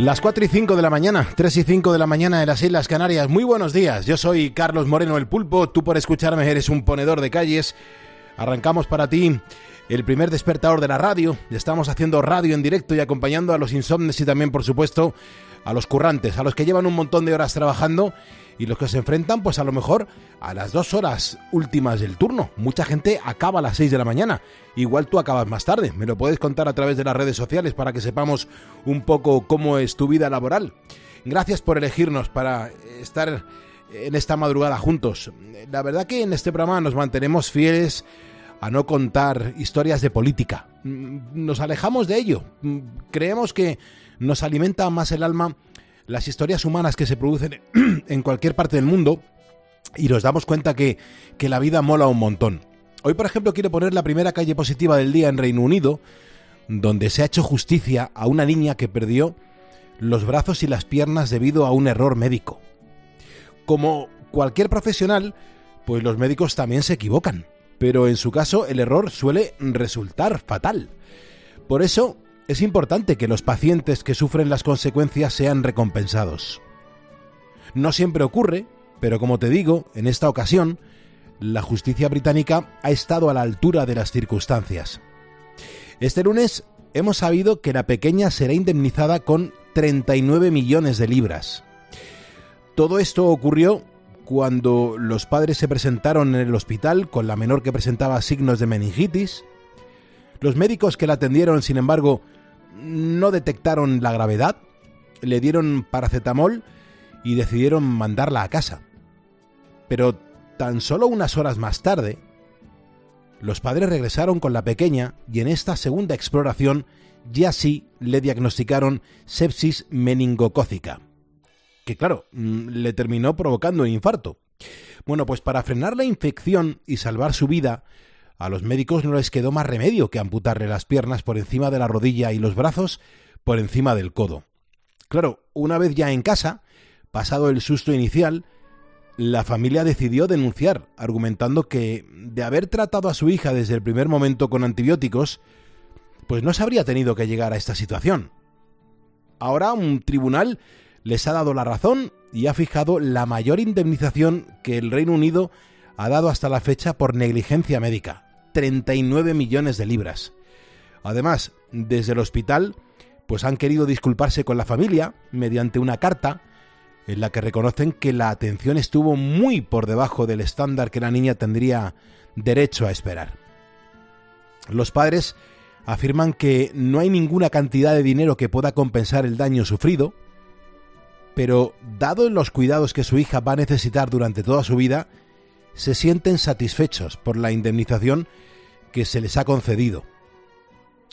Las 4 y 5 de la mañana, 3 y 5 de la mañana en las Islas Canarias. Muy buenos días, yo soy Carlos Moreno el Pulpo, tú por escucharme eres un ponedor de calles. Arrancamos para ti el primer despertador de la radio. Estamos haciendo radio en directo y acompañando a los insomnes y también, por supuesto, a los currantes, a los que llevan un montón de horas trabajando y los que se enfrentan pues a lo mejor a las dos horas últimas del turno. Mucha gente acaba a las 6 de la mañana. Igual tú acabas más tarde. Me lo puedes contar a través de las redes sociales para que sepamos un poco cómo es tu vida laboral. Gracias por elegirnos para estar en esta madrugada juntos. La verdad que en este programa nos mantenemos fieles a no contar historias de política. Nos alejamos de ello. Creemos que nos alimenta más el alma las historias humanas que se producen en cualquier parte del mundo y nos damos cuenta que, que la vida mola un montón. Hoy, por ejemplo, quiero poner la primera calle positiva del día en Reino Unido, donde se ha hecho justicia a una niña que perdió los brazos y las piernas debido a un error médico. Como cualquier profesional, pues los médicos también se equivocan, pero en su caso el error suele resultar fatal. Por eso es importante que los pacientes que sufren las consecuencias sean recompensados. No siempre ocurre, pero como te digo, en esta ocasión, la justicia británica ha estado a la altura de las circunstancias. Este lunes hemos sabido que la pequeña será indemnizada con 39 millones de libras. Todo esto ocurrió cuando los padres se presentaron en el hospital con la menor que presentaba signos de meningitis. Los médicos que la atendieron, sin embargo, no detectaron la gravedad, le dieron paracetamol y decidieron mandarla a casa. Pero tan solo unas horas más tarde, los padres regresaron con la pequeña y en esta segunda exploración ya sí le diagnosticaron sepsis meningocócica, que claro, mm, le terminó provocando un infarto. Bueno, pues para frenar la infección y salvar su vida, a los médicos no les quedó más remedio que amputarle las piernas por encima de la rodilla y los brazos por encima del codo. Claro, una vez ya en casa, pasado el susto inicial, la familia decidió denunciar, argumentando que de haber tratado a su hija desde el primer momento con antibióticos, pues no se habría tenido que llegar a esta situación. Ahora un tribunal les ha dado la razón y ha fijado la mayor indemnización que el Reino Unido ha dado hasta la fecha por negligencia médica. 39 millones de libras. Además, desde el hospital, pues han querido disculparse con la familia mediante una carta en la que reconocen que la atención estuvo muy por debajo del estándar que la niña tendría derecho a esperar. Los padres afirman que no hay ninguna cantidad de dinero que pueda compensar el daño sufrido, pero dado los cuidados que su hija va a necesitar durante toda su vida, se sienten satisfechos por la indemnización que se les ha concedido.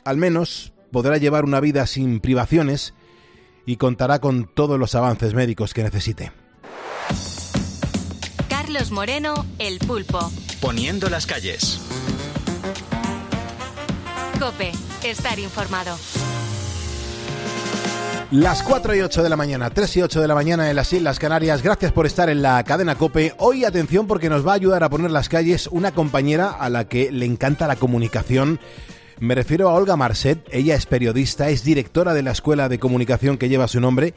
Al menos podrá llevar una vida sin privaciones y contará con todos los avances médicos que necesite. Carlos Moreno, El Pulpo. Poniendo las calles. Cope, estar informado. Las 4 y 8 de la mañana, 3 y 8 de la mañana en las Islas Canarias. Gracias por estar en la cadena Cope. Hoy atención porque nos va a ayudar a poner las calles una compañera a la que le encanta la comunicación. Me refiero a Olga Marcet. Ella es periodista, es directora de la escuela de comunicación que lleva su nombre.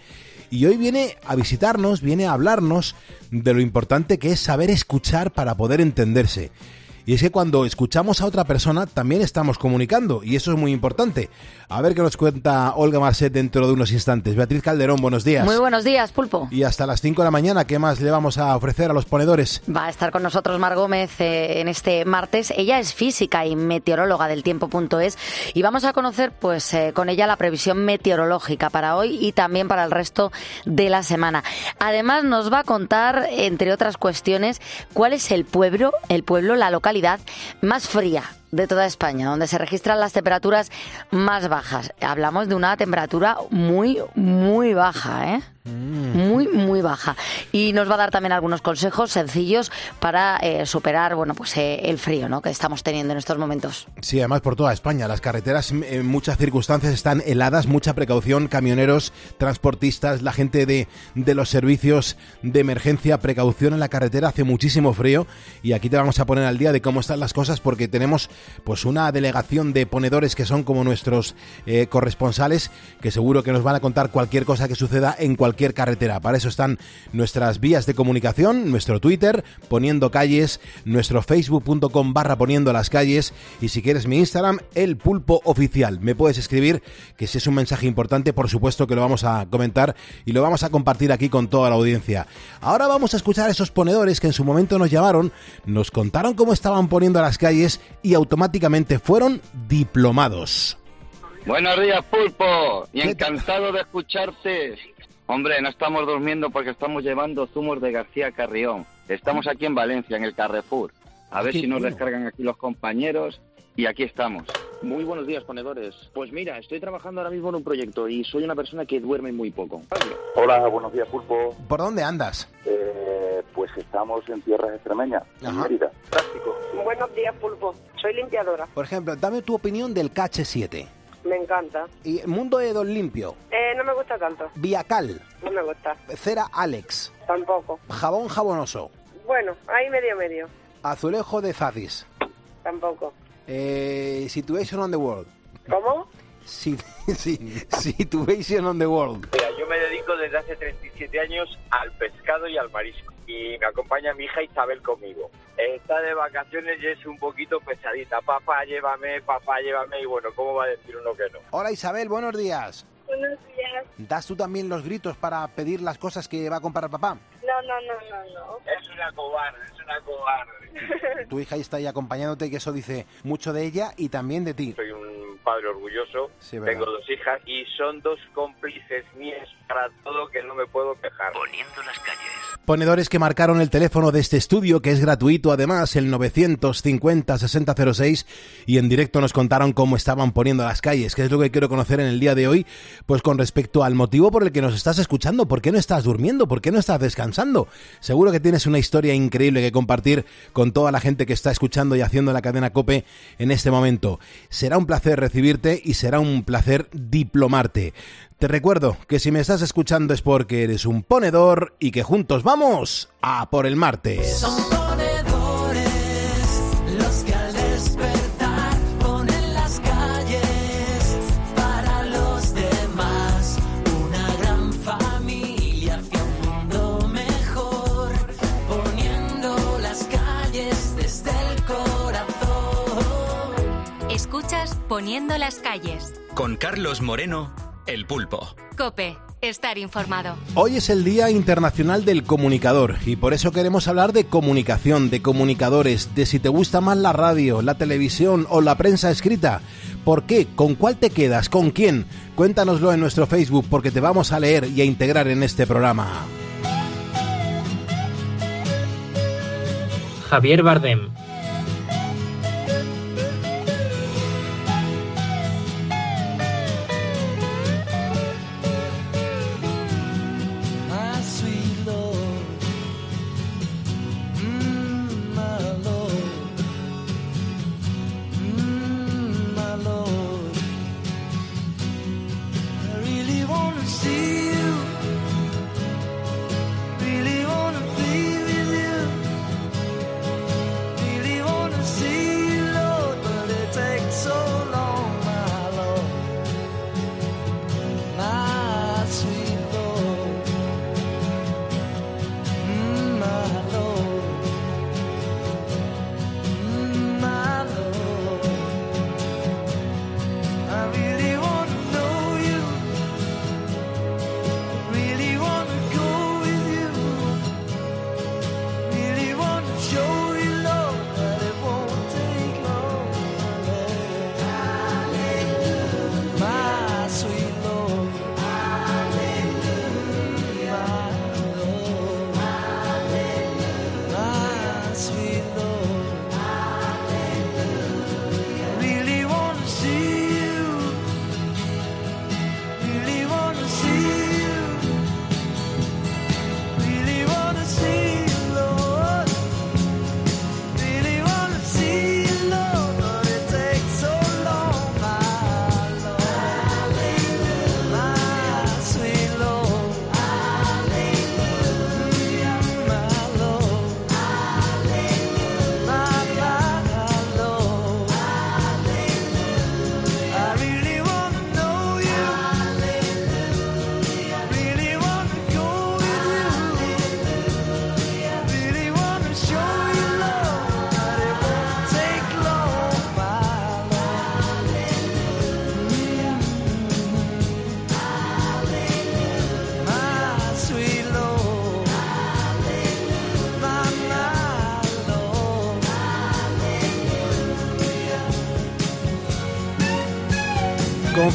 Y hoy viene a visitarnos, viene a hablarnos de lo importante que es saber escuchar para poder entenderse. Y es que cuando escuchamos a otra persona también estamos comunicando y eso es muy importante. A ver qué nos cuenta Olga Marcet dentro de unos instantes. Beatriz Calderón, buenos días. Muy buenos días, Pulpo. Y hasta las 5 de la mañana, ¿qué más le vamos a ofrecer a los ponedores? Va a estar con nosotros Mar Gómez eh, en este martes. Ella es física y meteoróloga del tiempo.es y vamos a conocer pues eh, con ella la previsión meteorológica para hoy y también para el resto de la semana. Además nos va a contar, entre otras cuestiones, cuál es el pueblo, el pueblo, la localidad más fría de toda España, donde se registran las temperaturas más bajas. Hablamos de una temperatura muy, muy baja, ¿eh? Mm. Muy, muy baja. Y nos va a dar también algunos consejos sencillos para eh, superar, bueno, pues eh, el frío, ¿no? Que estamos teniendo en estos momentos. Sí, además por toda España. Las carreteras en muchas circunstancias están heladas, mucha precaución, camioneros, transportistas, la gente de, de los servicios de emergencia, precaución en la carretera, hace muchísimo frío y aquí te vamos a poner al día de cómo están las cosas porque tenemos pues una delegación de ponedores que son como nuestros eh, corresponsales, que seguro que nos van a contar cualquier cosa que suceda en cualquier carretera. Para eso están nuestras vías de comunicación, nuestro Twitter, poniendo calles, nuestro facebook.com barra poniendo las calles y si quieres mi Instagram, el pulpo oficial. Me puedes escribir que si es un mensaje importante, por supuesto que lo vamos a comentar y lo vamos a compartir aquí con toda la audiencia. Ahora vamos a escuchar a esos ponedores que en su momento nos llamaron, nos contaron cómo estaban poniendo las calles y fueron diplomados. Buenos días, Pulpo, y encantado de escucharte. Hombre, no estamos durmiendo porque estamos llevando zumos de García Carrión. Estamos aquí en Valencia, en el Carrefour. A ver si nos descargan aquí los compañeros y aquí estamos. Muy buenos días, ponedores. Pues mira, estoy trabajando ahora mismo en un proyecto y soy una persona que duerme muy poco. Hola, buenos días, Pulpo. ¿Por dónde andas? Eh, pues estamos en tierras extremeñas, en Mérida. Práctico. Buenos días, Pulpo. Soy limpiadora. Por ejemplo, dame tu opinión del KH7. Me encanta. ¿Y Mundo de Don Limpio? Eh, no me gusta tanto. Viacal. No me gusta. Cera Alex. Tampoco. Jabón jabonoso. Bueno, ahí medio medio. Azulejo de Zadis. Tampoco. Eh, Situation on the World. ¿Cómo? Sí, sí, Situation on the World. Mira, yo me dedico desde hace 37 años al pescado y al marisco. Y me acompaña mi hija Isabel conmigo. Está de vacaciones y es un poquito pesadita. Papá, llévame, papá, llévame. Y bueno, ¿cómo va a decir uno que no? Hola Isabel, buenos días. Buenos días. ¿Das tú también los gritos para pedir las cosas que va a comprar papá? No, no, no, no, no. Es una cobarde, es una cobarde. Tu hija está ahí acompañándote, que eso dice mucho de ella y también de ti. Soy un padre orgulloso, Sí, tengo dos hijas y son dos cómplices mías para todo que no me puedo quejar. Poniendo las calles. Ponedores que marcaron el teléfono de este estudio, que es gratuito además, el 950-6006, y en directo nos contaron cómo estaban poniendo las calles, que es lo que quiero conocer en el día de hoy, pues con respecto al motivo por el que nos estás escuchando, ¿por qué no estás durmiendo? ¿Por qué no estás descansando? Seguro que tienes una historia increíble que compartir con toda la gente que está escuchando y haciendo la cadena Cope en este momento. Será un placer recibirte y será un placer diplomarte. Te recuerdo que si me estás escuchando es porque eres un ponedor y que juntos vamos a por el martes. Poniendo las calles. Con Carlos Moreno, el pulpo. Cope, estar informado. Hoy es el Día Internacional del Comunicador y por eso queremos hablar de comunicación, de comunicadores, de si te gusta más la radio, la televisión o la prensa escrita. ¿Por qué? ¿Con cuál te quedas? ¿Con quién? Cuéntanoslo en nuestro Facebook porque te vamos a leer y a integrar en este programa. Javier Bardem.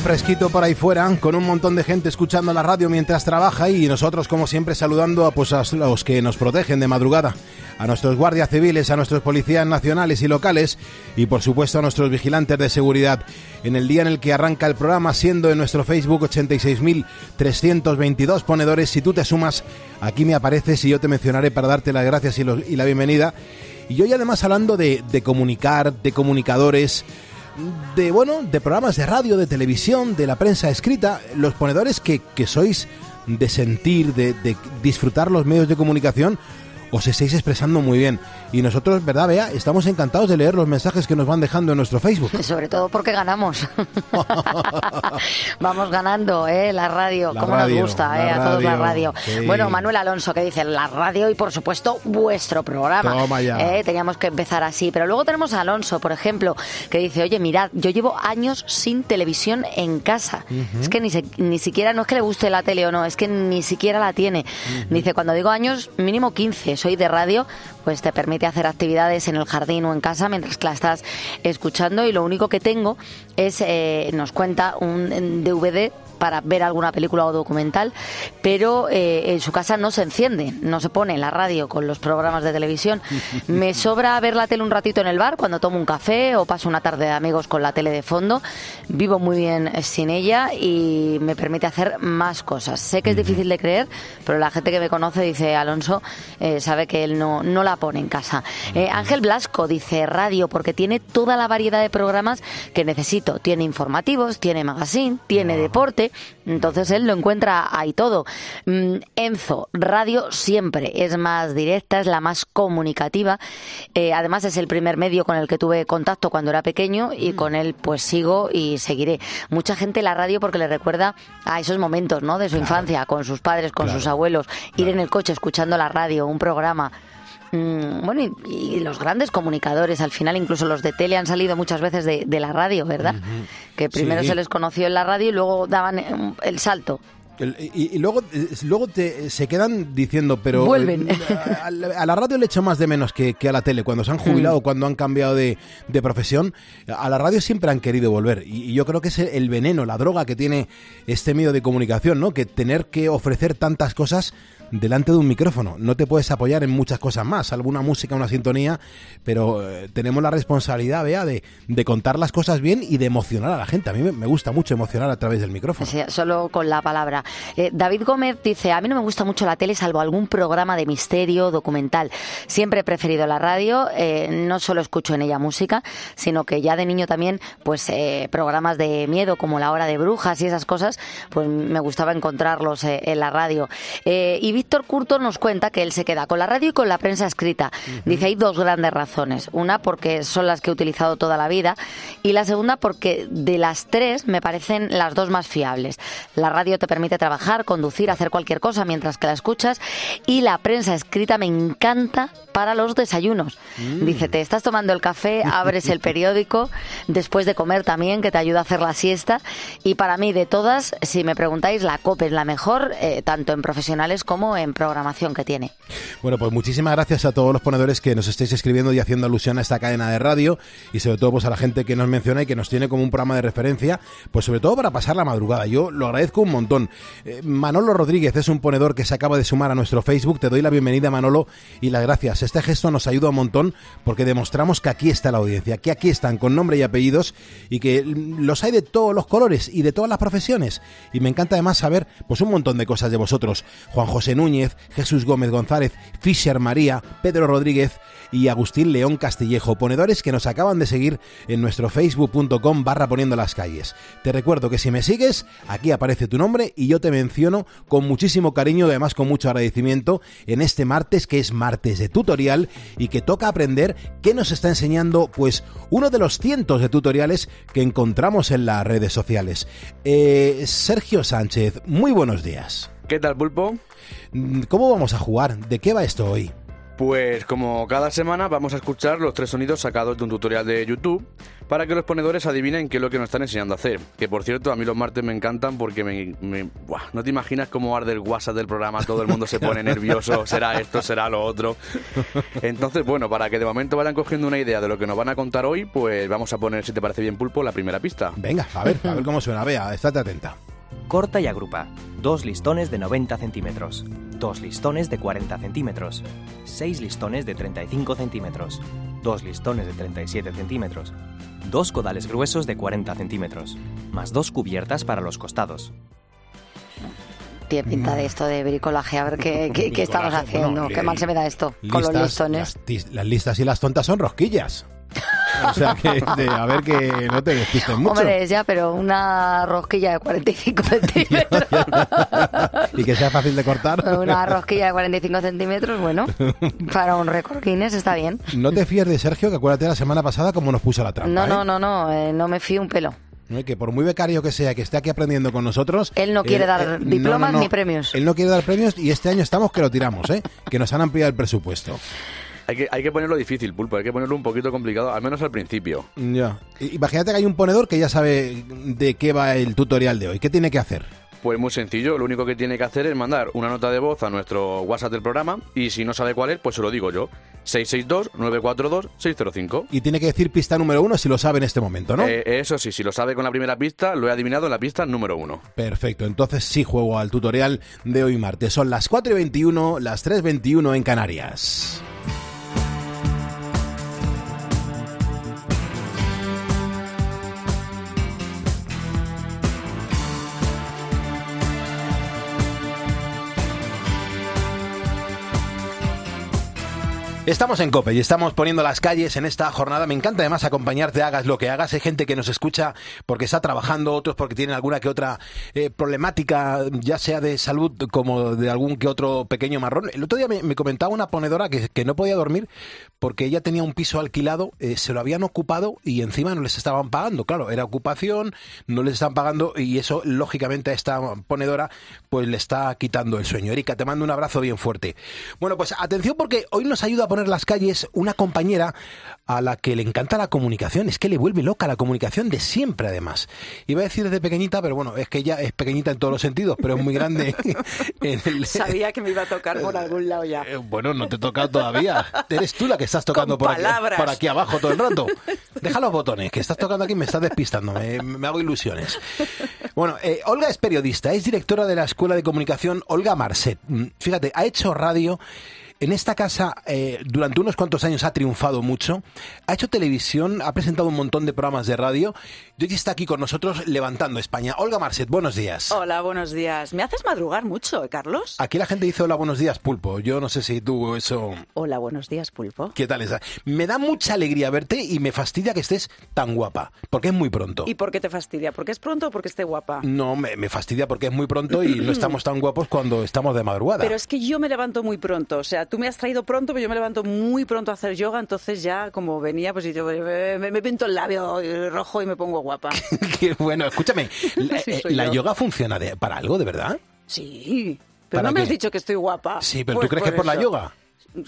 Fresquito por ahí fuera, con un montón de gente escuchando la radio mientras trabaja y nosotros como siempre saludando a, pues, a los que nos protegen de madrugada, a nuestros guardias civiles, a nuestros policías nacionales y locales y por supuesto a nuestros vigilantes de seguridad. En el día en el que arranca el programa, siendo en nuestro Facebook 86.322 ponedores, si tú te sumas, aquí me apareces y yo te mencionaré para darte las gracias y, la bienvenida. Y hoy además hablando de, de comunicar, de comunicadores, de bueno, de programas de radio, de televisión, de la prensa escrita, los ponedores que, que sois de sentir, de, de disfrutar los medios de comunicación, os estáis expresando muy bien. Y nosotros, ¿verdad, Bea? Estamos encantados de leer los mensajes que nos van dejando en nuestro Facebook. Sobre todo porque ganamos. Vamos ganando, ¿eh? La radio. La Cómo radio, nos gusta, ¿eh? A todos la radio, sí. Bueno, Manuel Alonso que dice la radio y por supuesto vuestro programa. Toma ya. ¿eh? Teníamos que empezar así. Pero luego tenemos a Alonso, por ejemplo, que dice, oye, mirad, yo llevo años sin televisión en casa. Es que ni, se- ni siquiera, no es que le guste la tele o no, es que ni siquiera la tiene. Dice, cuando digo años, mínimo 15, soy de radio, pues te permite hacer actividades en el jardín o en casa mientras que la estás escuchando. Y lo único que tengo es, eh, nos cuenta un DVD para ver alguna película o documental, pero eh, en su casa no se enciende, no se pone la radio con los programas de televisión. Me sobra ver la tele un ratito en el bar cuando tomo un café o paso una tarde de amigos con la tele de fondo. Vivo muy bien sin ella y me permite hacer más cosas. Sé que es difícil de creer, pero la gente que me conoce dice Alonso eh, sabe que él no, no la pone en casa. Eh, Ángel Blasco dice radio porque tiene toda la variedad de programas que necesito. Tiene informativos, tiene magazine, tiene deporte, entonces él lo encuentra ahí todo. Mm, Enzo, radio siempre es más directa, es la más comunicativa. Eh, además es el primer medio con el que tuve contacto cuando era pequeño y con él pues sigo y seguiré. Mucha gente la radio porque le recuerda a esos momentos, ¿no? De su infancia, con sus padres, con sus abuelos, ir en el coche escuchando la radio, un programa. Mm, Bueno, y, y los grandes comunicadores, al final incluso los de tele han salido muchas veces de, de la radio, ¿verdad? Que primero Sí. se les conoció en la radio y luego daban eh, el salto. Y, y luego, eh, luego te, se quedan diciendo, pero... Vuelven. eh, A, a- la radio le echo más de menos que, que a la tele. Cuando se han jubilado, cuando han cambiado de, de profesión, a la radio siempre han querido volver. Y, y yo creo que es el veneno, la droga que tiene este medio de comunicación, ¿no? Que tener que ofrecer tantas cosas delante de un micrófono. No te puedes apoyar en muchas cosas más, alguna música, una sintonía, pero eh, tenemos la responsabilidad, Bea, de, de contar las cosas bien y de emocionar a la gente. A mí me, gusta mucho emocionar a través del micrófono. Sí, solo con la palabra. Eh, David Gómez dice, a mí no me gusta mucho la tele salvo algún programa de misterio, documental. Siempre he preferido la radio, eh, no solo escucho en ella música, sino que ya de niño también, pues programas de miedo como La Hora de Brujas y esas cosas, pues me gustaba encontrarlos en la radio. Y Víctor Curto nos cuenta que él se queda con la radio y con la prensa escrita. Dice, hay dos grandes razones. Una porque son las que he utilizado toda la vida y la segunda porque de las tres me parecen las dos más fiables. La radio te permite trabajar, conducir, hacer cualquier cosa mientras que la escuchas y la prensa escrita me encanta para los desayunos. Dice, te estás tomando el café, abres el periódico, después de comer también, que te ayuda a hacer la siesta. Y para mí, de todas, si me preguntáis, la COPE es la mejor, eh, tanto en profesionales como en programación que tiene. Bueno, pues muchísimas gracias a todos los ponedores que nos estáis escribiendo y haciendo alusión a esta cadena de radio y sobre todo pues a la gente que nos menciona y que nos tiene como un programa de referencia, pues sobre todo para pasar la madrugada. Yo lo agradezco un montón. Eh, Manolo Rodríguez es un ponedor que se acaba de sumar a nuestro Facebook. Te doy la bienvenida, Manolo, y las gracias. Este gesto nos ayuda un montón porque demostramos que aquí está la audiencia, que aquí están con nombre y apellidos y que los hay de todos los colores y de todas las profesiones. Y me encanta además saber pues un montón de cosas de vosotros. Juan José Núñez, Jesús Gómez González, Fischer María, Pedro Rodríguez y Agustín León Castillejo, ponedores que nos acaban de seguir en nuestro facebook.com barra poniendo las calles. Te recuerdo que si me sigues, aquí aparece tu nombre y yo te menciono con muchísimo cariño y además con mucho agradecimiento en este martes que es martes de tutorial y que toca aprender qué nos está enseñando pues uno de los cientos de tutoriales que encontramos en las redes sociales. Eh, Sergio Sánchez, muy buenos días. ¿Qué tal, Pulpo? Mm, ¿Cómo vamos a jugar? ¿De qué va esto hoy? Pues como cada semana vamos a escuchar los tres sonidos sacados de un tutorial de YouTube para que los ponedores adivinen qué es lo que nos están enseñando a hacer. Que por cierto, a mí los martes me encantan porque me, me- buah, no te imaginas cómo arde el WhatsApp del programa, todo el mundo se pone nervioso, será esto, será lo otro. Entonces, bueno, para que de momento vayan cogiendo una idea de lo que nos van a contar hoy, pues vamos a poner, si te parece bien, Pulpo, la primera pista. Venga, a ver, a ver cómo suena. Vea, estate atenta. Corta y agrupa. Dos listones de 90 centímetros. Dos listones de 40 centímetros. Seis listones de 35 centímetros. Dos listones de 37 centímetros. Dos codales gruesos de 40 centímetros. Más dos cubiertas para los costados. Tiene pinta de esto de bricolaje, a ver qué, qué- qué estamos haciendo. bueno, qué mal se me da esto con los listones. Las listas y las tontas son rosquillas. O sea que, de- a ver que no te despistes mucho. Hombre, ya, pero una rosquilla de 45 centímetros. y que sea fácil de cortar. una rosquilla de 45 centímetros, bueno, para un récord Guinness está bien. No te fíes de Sergio, que acuérdate la semana pasada cómo nos puso la trampa. No, ¿eh? no, no, no, eh, no me fío un pelo. ¿Eh? Que por muy becario que sea, que esté aquí aprendiendo con nosotros... Él no quiere dar no, diplomas no, no. ni premios. Él no quiere dar premios y este año estamos que lo tiramos, ¿eh? Que nos han ampliado el presupuesto. Hay que, hay que ponerlo difícil, Pulpo, hay que ponerlo un poquito complicado, al menos al principio. Ya. Imagínate que hay un ponedor que ya sabe de qué va el tutorial de hoy. ¿Qué tiene que hacer? Pues muy sencillo, lo único que tiene que hacer es mandar una nota de voz a nuestro WhatsApp del programa y si no sabe cuál es, pues se lo digo yo. 662-942-605. Y tiene que decir pista número uno si lo sabe en este momento, ¿no? Eh, eso sí, si lo sabe con la primera pista, lo he adivinado en la pista número uno. Perfecto, entonces sí juego al tutorial de hoy martes. Son las 4 y 21, las 3 y 21 en Canarias. Estamos en Cope y estamos poniendo las calles en esta jornada. Me encanta además acompañarte, hagas lo que hagas. Hay gente que nos escucha porque está trabajando, otros porque tienen alguna que otra eh, problemática, ya sea de salud como de algún que otro pequeño marrón. El otro día me, me comentaba una ponedora que, que no podía dormir porque ella tenía un piso alquilado, eh, se lo habían ocupado y encima no les estaban pagando. Claro, era ocupación, no les están pagando y eso lógicamente a esta ponedora pues le está quitando el sueño. Erika, te mando un abrazo bien fuerte. Bueno, pues atención porque hoy nos ayuda a poner las calles una compañera a la que le encanta la comunicación. Es que le vuelve loca la comunicación de siempre, además. Iba a decir desde pequeñita, pero bueno, es que ella es pequeñita en todos los sentidos, pero es muy grande en el... Sabía que me iba a tocar por algún lado ya. Eh, Bueno, no te he tocado todavía. Eres tú la que estás tocando por aquí, palabras. por aquí abajo todo el rato. Deja los botones, que estás tocando aquí me estás despistando. Me, me hago ilusiones. Bueno, eh, Olga es periodista, es directora de la Escuela de Comunicación Olga Marcet. Mm, Fíjate, ha hecho radio. En esta casa, eh, durante unos cuantos años ha triunfado mucho, ha hecho televisión, ha presentado un montón de programas de radio y hoy está aquí con nosotros levantando España. Olga Marcet, buenos días. Hola, buenos días. Me haces madrugar mucho, ¿eh, Carlos? Aquí la gente dice hola, buenos días, pulpo. Yo no sé si tú eso... Hola, buenos días, Pulpo. ¿Qué tal esa? Me da mucha alegría verte y me fastidia que estés tan guapa, porque es muy pronto. ¿Y por qué te fastidia? ¿Porque es pronto o porque esté guapa? No, me, me fastidia porque es muy pronto y no estamos tan guapos cuando estamos de madrugada. Pero es que yo me levanto muy pronto. O sea, tú me has traído pronto, pero yo me levanto muy pronto a hacer yoga. Entonces ya, como venía, pues yo me, me- me pinto el labio eh, rojo y me pongo guapa. Qué bueno, escúchame, la, Sí, eh, soy ¿la yo. yoga funciona de- para algo, de verdad? Sí. Pero ¿Para no me has dicho que estoy guapa. Sí, pero Pues ¿tú crees que es por la yoga?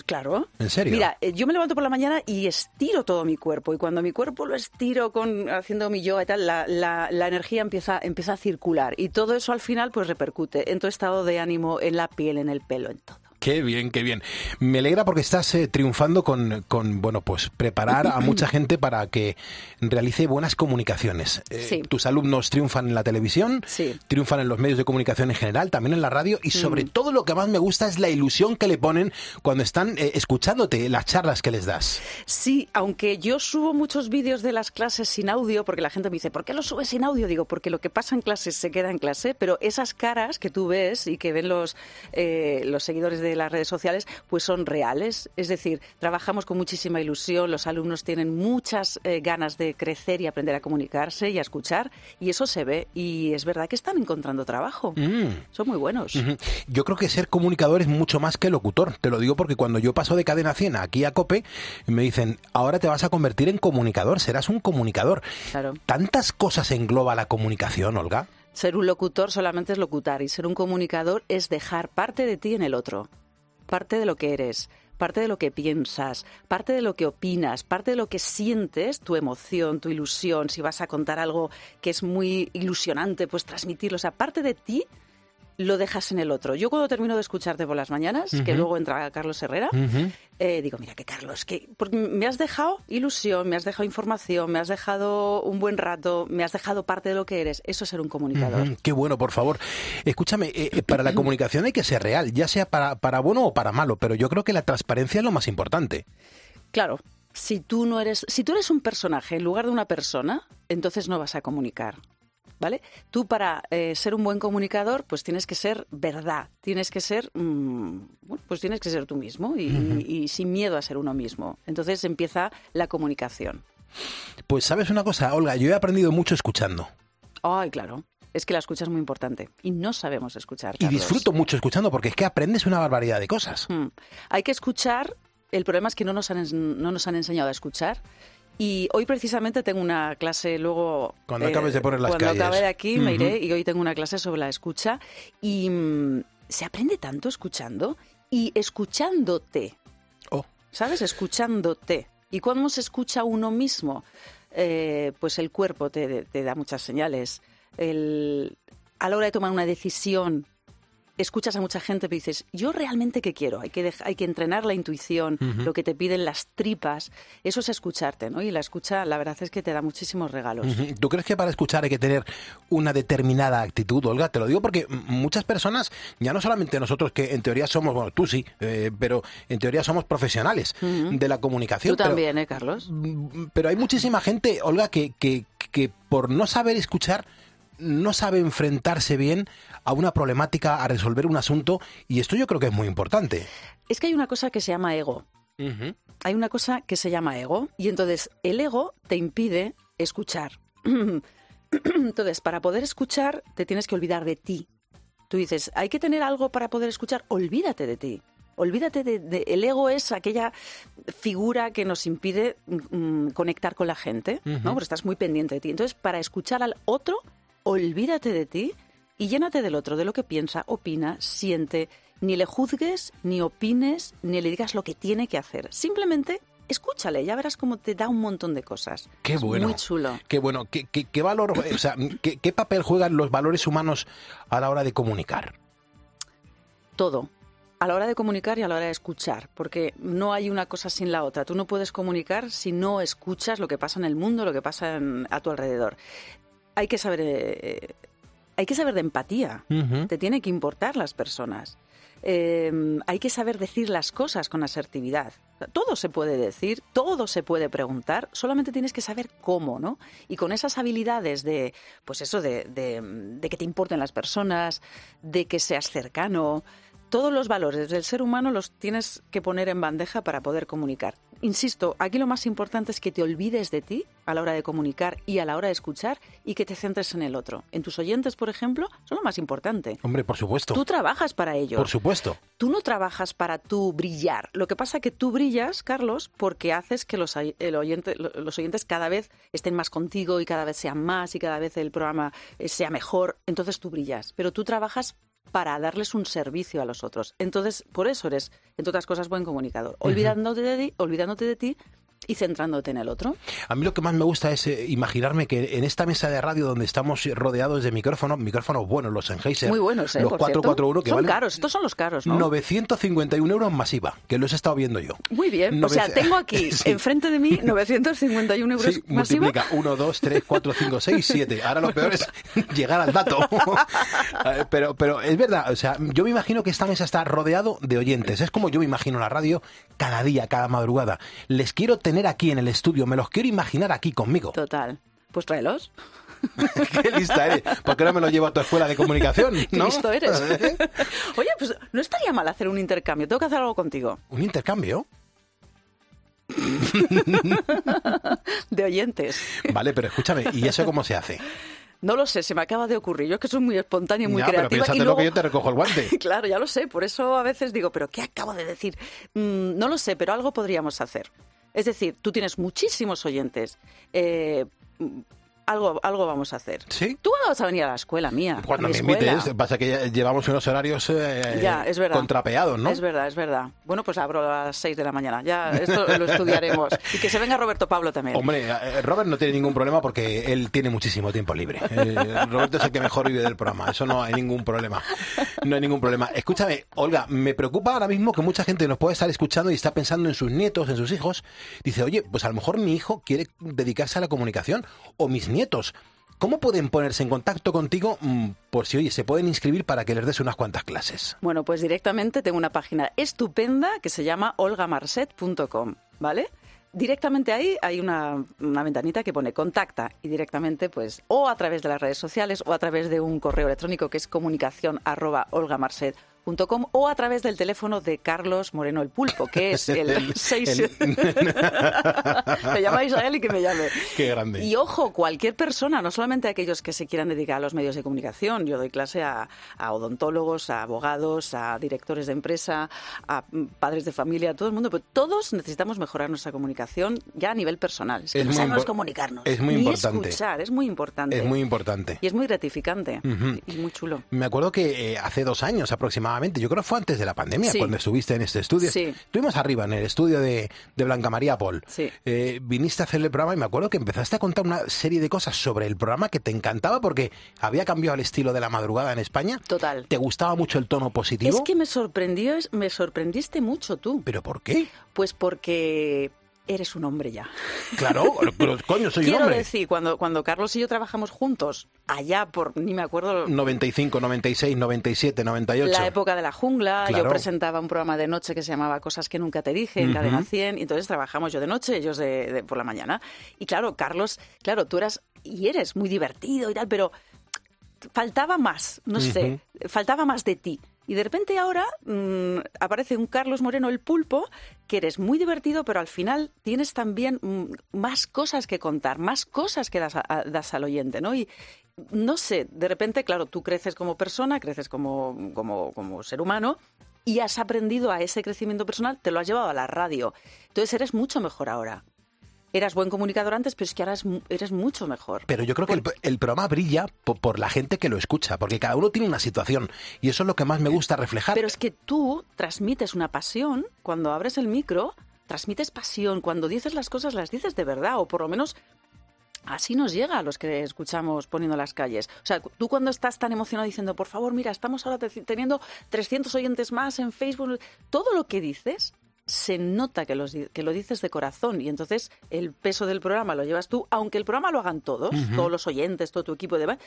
Claro. ¿En serio? Mira, eh, yo me levanto por la mañana y estiro todo mi cuerpo. Y cuando mi cuerpo lo estiro con haciendo mi yoga y tal, la, la- la energía empieza, empieza a circular. Y todo eso al final pues repercute en tu estado de ánimo, en la piel, en el pelo, en todo. Qué bien, qué bien. Me alegra porque estás eh, triunfando con, con, bueno, pues preparar a mucha gente para que realice buenas comunicaciones. Eh, Sí. Tus alumnos triunfan en la televisión, triunfan en los medios de comunicación en general, también en la radio y sobre Mm. todo lo que más me gusta es la ilusión que le ponen cuando están eh, escuchándote las charlas que les das. Sí, aunque yo subo muchos vídeos de las clases sin audio, porque la gente me dice, ¿por qué los subes sin audio? Digo, porque lo que pasa en clase se queda en clase, pero esas caras que tú ves y que ven los, eh, los seguidores de las redes sociales, pues son reales. Es decir, trabajamos con muchísima ilusión, los alumnos tienen muchas eh, ganas de crecer y aprender a comunicarse y a escuchar, y eso se ve. Y es verdad que están encontrando trabajo. Mm. Son muy buenos. Yo creo que ser comunicador es mucho más que locutor. Te lo digo porque cuando yo paso de cadena 100 aquí a Cope, me dicen, ahora te vas a convertir en comunicador, serás un comunicador. Claro. ¿Tantas cosas engloba la comunicación, Olga? Ser un locutor solamente es locutar y ser un comunicador es dejar parte de ti en el otro, parte de lo que eres, parte de lo que piensas, parte de lo que opinas, parte de lo que sientes, tu emoción, tu ilusión, si vas a contar algo que es muy ilusionante, pues transmitirlo. O sea, parte de ti lo dejas en el otro. Yo cuando termino de escucharte por las mañanas, que luego entra Carlos Herrera, eh, digo, mira que Carlos, que porque me has dejado ilusión, me has dejado información, me has dejado un buen rato, me has dejado parte de lo que eres. Eso es ser un comunicador. Qué bueno, por favor. Escúchame, eh, eh, para la comunicación hay que ser real, ya sea para, para bueno o para malo, pero yo creo que la transparencia es lo más importante. Claro, si tú no eres, si tú eres un personaje en lugar de una persona, entonces no vas a comunicar. ¿Vale? Tú para eh, ser un buen comunicador, pues tienes que ser verdad, tienes que ser, mm, pues tienes que ser tú mismo y, Ujú. y- y sin miedo a ser uno mismo. Entonces empieza la comunicación. Pues sabes una cosa, Olga, yo he aprendido mucho escuchando. Ay, claro, es que la escucha es muy importante y no sabemos escuchar. Y disfruto mucho escuchando porque es que aprendes una barbaridad de cosas. Mm. Hay que escuchar. El problema es que no nos han, no nos han enseñado a escuchar. Y hoy precisamente tengo una clase luego... Cuando acabes de poner las Cuando calles. acabe de aquí me iré y hoy tengo una clase sobre la escucha. Y mm, se aprende tanto escuchando y escuchándote. Oh. ¿Sabes? Escuchándote. Y cuando se escucha uno mismo, eh, pues el cuerpo te, te da muchas señales. El- a la hora de tomar una decisión, escuchas a mucha gente y dices, ¿yo realmente qué quiero? Hay que, hay que entrenar la intuición, lo que te piden las tripas. Eso es escucharte, ¿no? Y la escucha, la verdad es que te da muchísimos regalos. ¿Tú crees que para escuchar hay que tener una determinada actitud, Olga? Te lo digo porque muchas personas, ya no solamente nosotros que en teoría somos, bueno, tú sí, eh, pero en teoría somos profesionales de la comunicación. Tú pero- también, ¿eh, Carlos? pero hay muchísima gente, Olga, que, que, que por no saber escuchar no sabe enfrentarse bien a una problemática, a resolver un asunto, y esto yo creo que es muy importante. Es que hay una cosa que se llama ego. Hay una cosa que se llama ego y entonces el ego te impide escuchar. Entonces, para poder escuchar, te tienes que olvidar de ti. Tú dices, hay que tener algo para poder escuchar, olvídate de ti. Olvídate de, de- el ego es aquella figura que nos impide mm, conectar con la gente. ¿no? Porque estás muy pendiente de ti. Entonces, para escuchar al otro, olvídate de ti y llénate del otro, de lo que piensa, opina, siente. Ni le juzgues, ni opines, ni le digas lo que tiene que hacer. Simplemente escúchale, ya verás cómo te da un montón de cosas. Qué Es bueno. Muy chulo. Qué bueno. ¿Qué, qué- qué valor, o sea, qué, qué papel juegan los valores humanos a la hora de comunicar? todo. A la hora de comunicar y a la hora de escuchar, porque no hay una cosa sin la otra. Tú no puedes comunicar si no escuchas lo que pasa en el mundo, lo que pasa en- a tu alrededor. Hay que saber, eh, hay que saber de empatía. Te tiene que importar las personas. Eh, hay que saber decir las cosas con asertividad. Todo se puede decir, todo se puede preguntar, solamente tienes que saber cómo, ¿no? Y con esas habilidades de, pues eso, de, de- de que te importen las personas, de que seas cercano, todos los valores del ser humano los tienes que poner en bandeja para poder comunicar. Insisto, aquí lo más importante es que te olvides de ti a la hora de comunicar y a la hora de escuchar y que te centres en el otro. En tus oyentes, por ejemplo, son lo más importante. Hombre, por supuesto. Tú trabajas para ello. Por supuesto. Tú no trabajas para tú brillar. Lo que pasa que tú brillas, Carlos, porque haces que los, el oyente- lo- los oyentes cada vez estén más contigo y cada vez sean más y cada vez el programa eh, sea mejor. Entonces tú brillas. Pero tú trabajas para darles un servicio a los otros. Entonces, por eso eres, entre otras cosas, buen comunicador. Olvidándote de ti, olvidándote de ti y centrándote en el otro. A mí lo que más me gusta es eh, imaginarme que en esta mesa de radio donde estamos rodeados de micrófonos, micrófonos buenos, los Sennheiser, Muy buenos, ¿eh? los por 441 cierto. que Son valen caros. Estos son los caros, ¿no? 951 euros masiva, que los he estado viendo yo. Muy bien. O sea, tengo aquí, Sí. enfrente de mí, 951 euros Sí, masiva. multiplica 1, 2, 3, 4, 5, 6, 7. Ahora lo peor es llegar al dato. Eh, pero, pero es verdad, o sea, yo me imagino que esta mesa está rodeado de oyentes. Es como yo me imagino la radio cada día, cada madrugada. Les quiero tener aquí en el estudio, me los quiero imaginar aquí conmigo. Total. Pues tráelos. Qué lista eres. ¿Por qué no me lo llevo a tu escuela de comunicación? Qué ¿no? listo eres. Oye, pues no estaría mal hacer un intercambio. Tengo que hacer algo contigo. ¿Un intercambio? De oyentes. Vale, pero escúchame, ¿y eso cómo se hace? No lo sé, se me acaba de ocurrir. Yo es que soy muy espontánea y muy pero creativa. piénsatelo y luego... que yo te recojo el guante. Claro, ya lo sé. Por eso a veces digo, ¿pero qué acabo de decir? Mm, no lo sé, pero algo podríamos hacer. Es decir, tú tienes muchísimos oyentes. Eh, algo, algo vamos a hacer. ¿Sí? ¿Tú cuándo vas a venir a la escuela mía? Cuando me escuela? invites, pasa que llevamos unos horarios eh, Ya, es verdad. contrapeados, ¿no? Es verdad, es verdad. Bueno, pues abro a las 6 de la mañana. Ya, esto lo estudiaremos. Y que se venga Roberto Pablo también. Hombre, eh, Robert no tiene ningún problema porque él tiene muchísimo tiempo libre. Eh, Roberto es el que mejor vive del programa, eso no hay ningún problema. No hay ningún problema. Escúchame, Olga, me preocupa ahora mismo que mucha gente nos puede estar escuchando y está pensando en sus nietos, en sus hijos. Dice, oye, pues a lo mejor mi hijo quiere dedicarse a la comunicación o mis nietos. ¿Cómo pueden ponerse en contacto contigo mm, por si, oye, se pueden inscribir para que les des unas cuantas clases? Bueno, pues directamente tengo una página estupenda que se llama olgamarset.com, ¿vale? Directamente ahí hay una, una ventanita que pone contacta y directamente pues o a través de las redes sociales o a través de un correo electrónico que es comunicación arroba olgamarset.com o a través del teléfono de Carlos Moreno el Pulpo, que es el 6... Me llamáis a él y que me llame. Qué grande. Y ojo, cualquier persona, no solamente aquellos que se quieran dedicar a los medios de comunicación. Yo doy clase a, a odontólogos, a abogados, a directores de empresa, a mm, padres de familia, a todo el mundo. Pero todos necesitamos mejorar nuestra comunicación ya a nivel personal. Es que Es no sabemos comunicarnos. es muy ni importante. escuchar, es muy importante. Es muy importante. Y es muy gratificante y muy chulo. Me acuerdo que eh, hace dos años aproximadamente, yo creo que fue antes de la pandemia, Sí. cuando estuviste en este estudio. Sí. Estuvimos arriba en el estudio de, de Blanca María Paul. Sí. Eh, viniste a hacer el programa y me acuerdo que empezaste a contar una serie de cosas sobre el programa que te encantaba porque había cambiado el estilo de la madrugada en España. Total. ¿Te gustaba mucho el tono positivo? Es que me sorprendió, me sorprendiste mucho tú. ¿Pero por qué? Pues porque eres un hombre ya. Claro, pero, coño, soy un Quiero hombre. decir, cuando, cuando Carlos y yo trabajamos juntos, allá por, ni me acuerdo, 95, 96, 97, 98. la época de la jungla, Claro. yo presentaba un programa de noche que se llamaba Cosas que nunca te dije en. Cadena 100, y entonces trabajamos yo de noche, ellos de, de- por la mañana. Y claro, Carlos, claro, tú eras y eres muy divertido y tal, pero faltaba más, no sé, faltaba más de ti. Y de repente ahora mm, aparece un Carlos Moreno el pulpo, que eres muy divertido, pero al final tienes también mm, más cosas que contar, más cosas que das, a- das al oyente, ¿no? Y no sé, de repente, claro, tú creces como persona, creces como, como, como ser humano, y has aprendido a ese crecimiento personal, te lo has llevado a la radio. Entonces eres mucho mejor ahora. Eras buen comunicador antes, pero es que ahora es eres mucho mejor. Pero yo creo que el, el programa brilla po- por, la gente que lo escucha, porque cada uno tiene una situación y eso es lo que más me gusta reflejar. Pero es que tú transmites una pasión cuando abres el micro, transmites pasión. Cuando dices las cosas, las dices de verdad, o por lo menos así nos llega a los que escuchamos poniendo las calles. O sea, tú cuando estás tan emocionado diciendo, por favor, mira, estamos ahora te- teniendo 300 oyentes más en Facebook, todo lo que dices se nota que, los que lo dices de corazón y entonces el peso del programa lo llevas tú, aunque el programa lo hagan todos, Ujú. todos los oyentes, todo tu equipo y demás,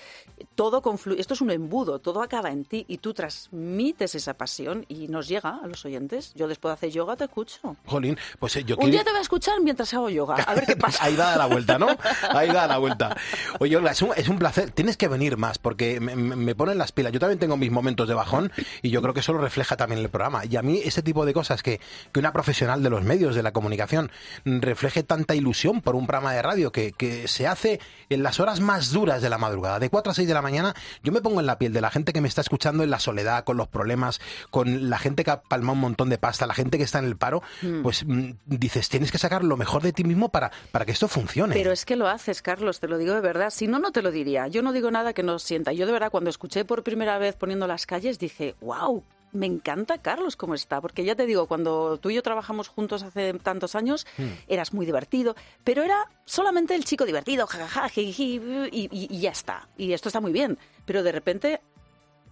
todo confluye, esto es un embudo, todo acaba en ti y tú transmites esa pasión y nos llega a los oyentes. Yo después de hacer yoga te escucho. Jolín, pues eh, yo Un día te voy a escuchar mientras hago yoga, a ver qué pasa. Ahí da la vuelta, ¿no? Ahí da la vuelta. Oye, Olga, es un, es un placer. Tienes que venir más porque me, me- me ponen las pilas. Yo también tengo mis momentos de bajón y yo creo que eso lo refleja también el programa. Y a mí ese tipo de cosas que, que una profesional de los medios, de la comunicación, refleje tanta ilusión por un programa de radio que, que se hace en las horas más duras de la madrugada, de 4 a 6 de la mañana, yo me pongo en la piel de la gente que me está escuchando en la soledad, con los problemas, con la gente que ha palmado un montón de pasta, la gente que está en el paro, Mm. pues mm, dices, tienes que sacar lo mejor de ti mismo para, para que esto funcione. Pero es que lo haces, Carlos, te lo digo de verdad. Si no, no te lo diría. Yo no digo nada que no sienta. Yo de verdad, cuando escuché por primera vez poniendo las calles, dije, wow, me encanta Carlos cómo está. Porque ya te digo, cuando tú y yo trabajamos juntos hace tantos años, eras muy divertido, pero era solamente el chico divertido, jajaja, jiji, y, y- y ya está. Y esto está muy bien. Pero de repente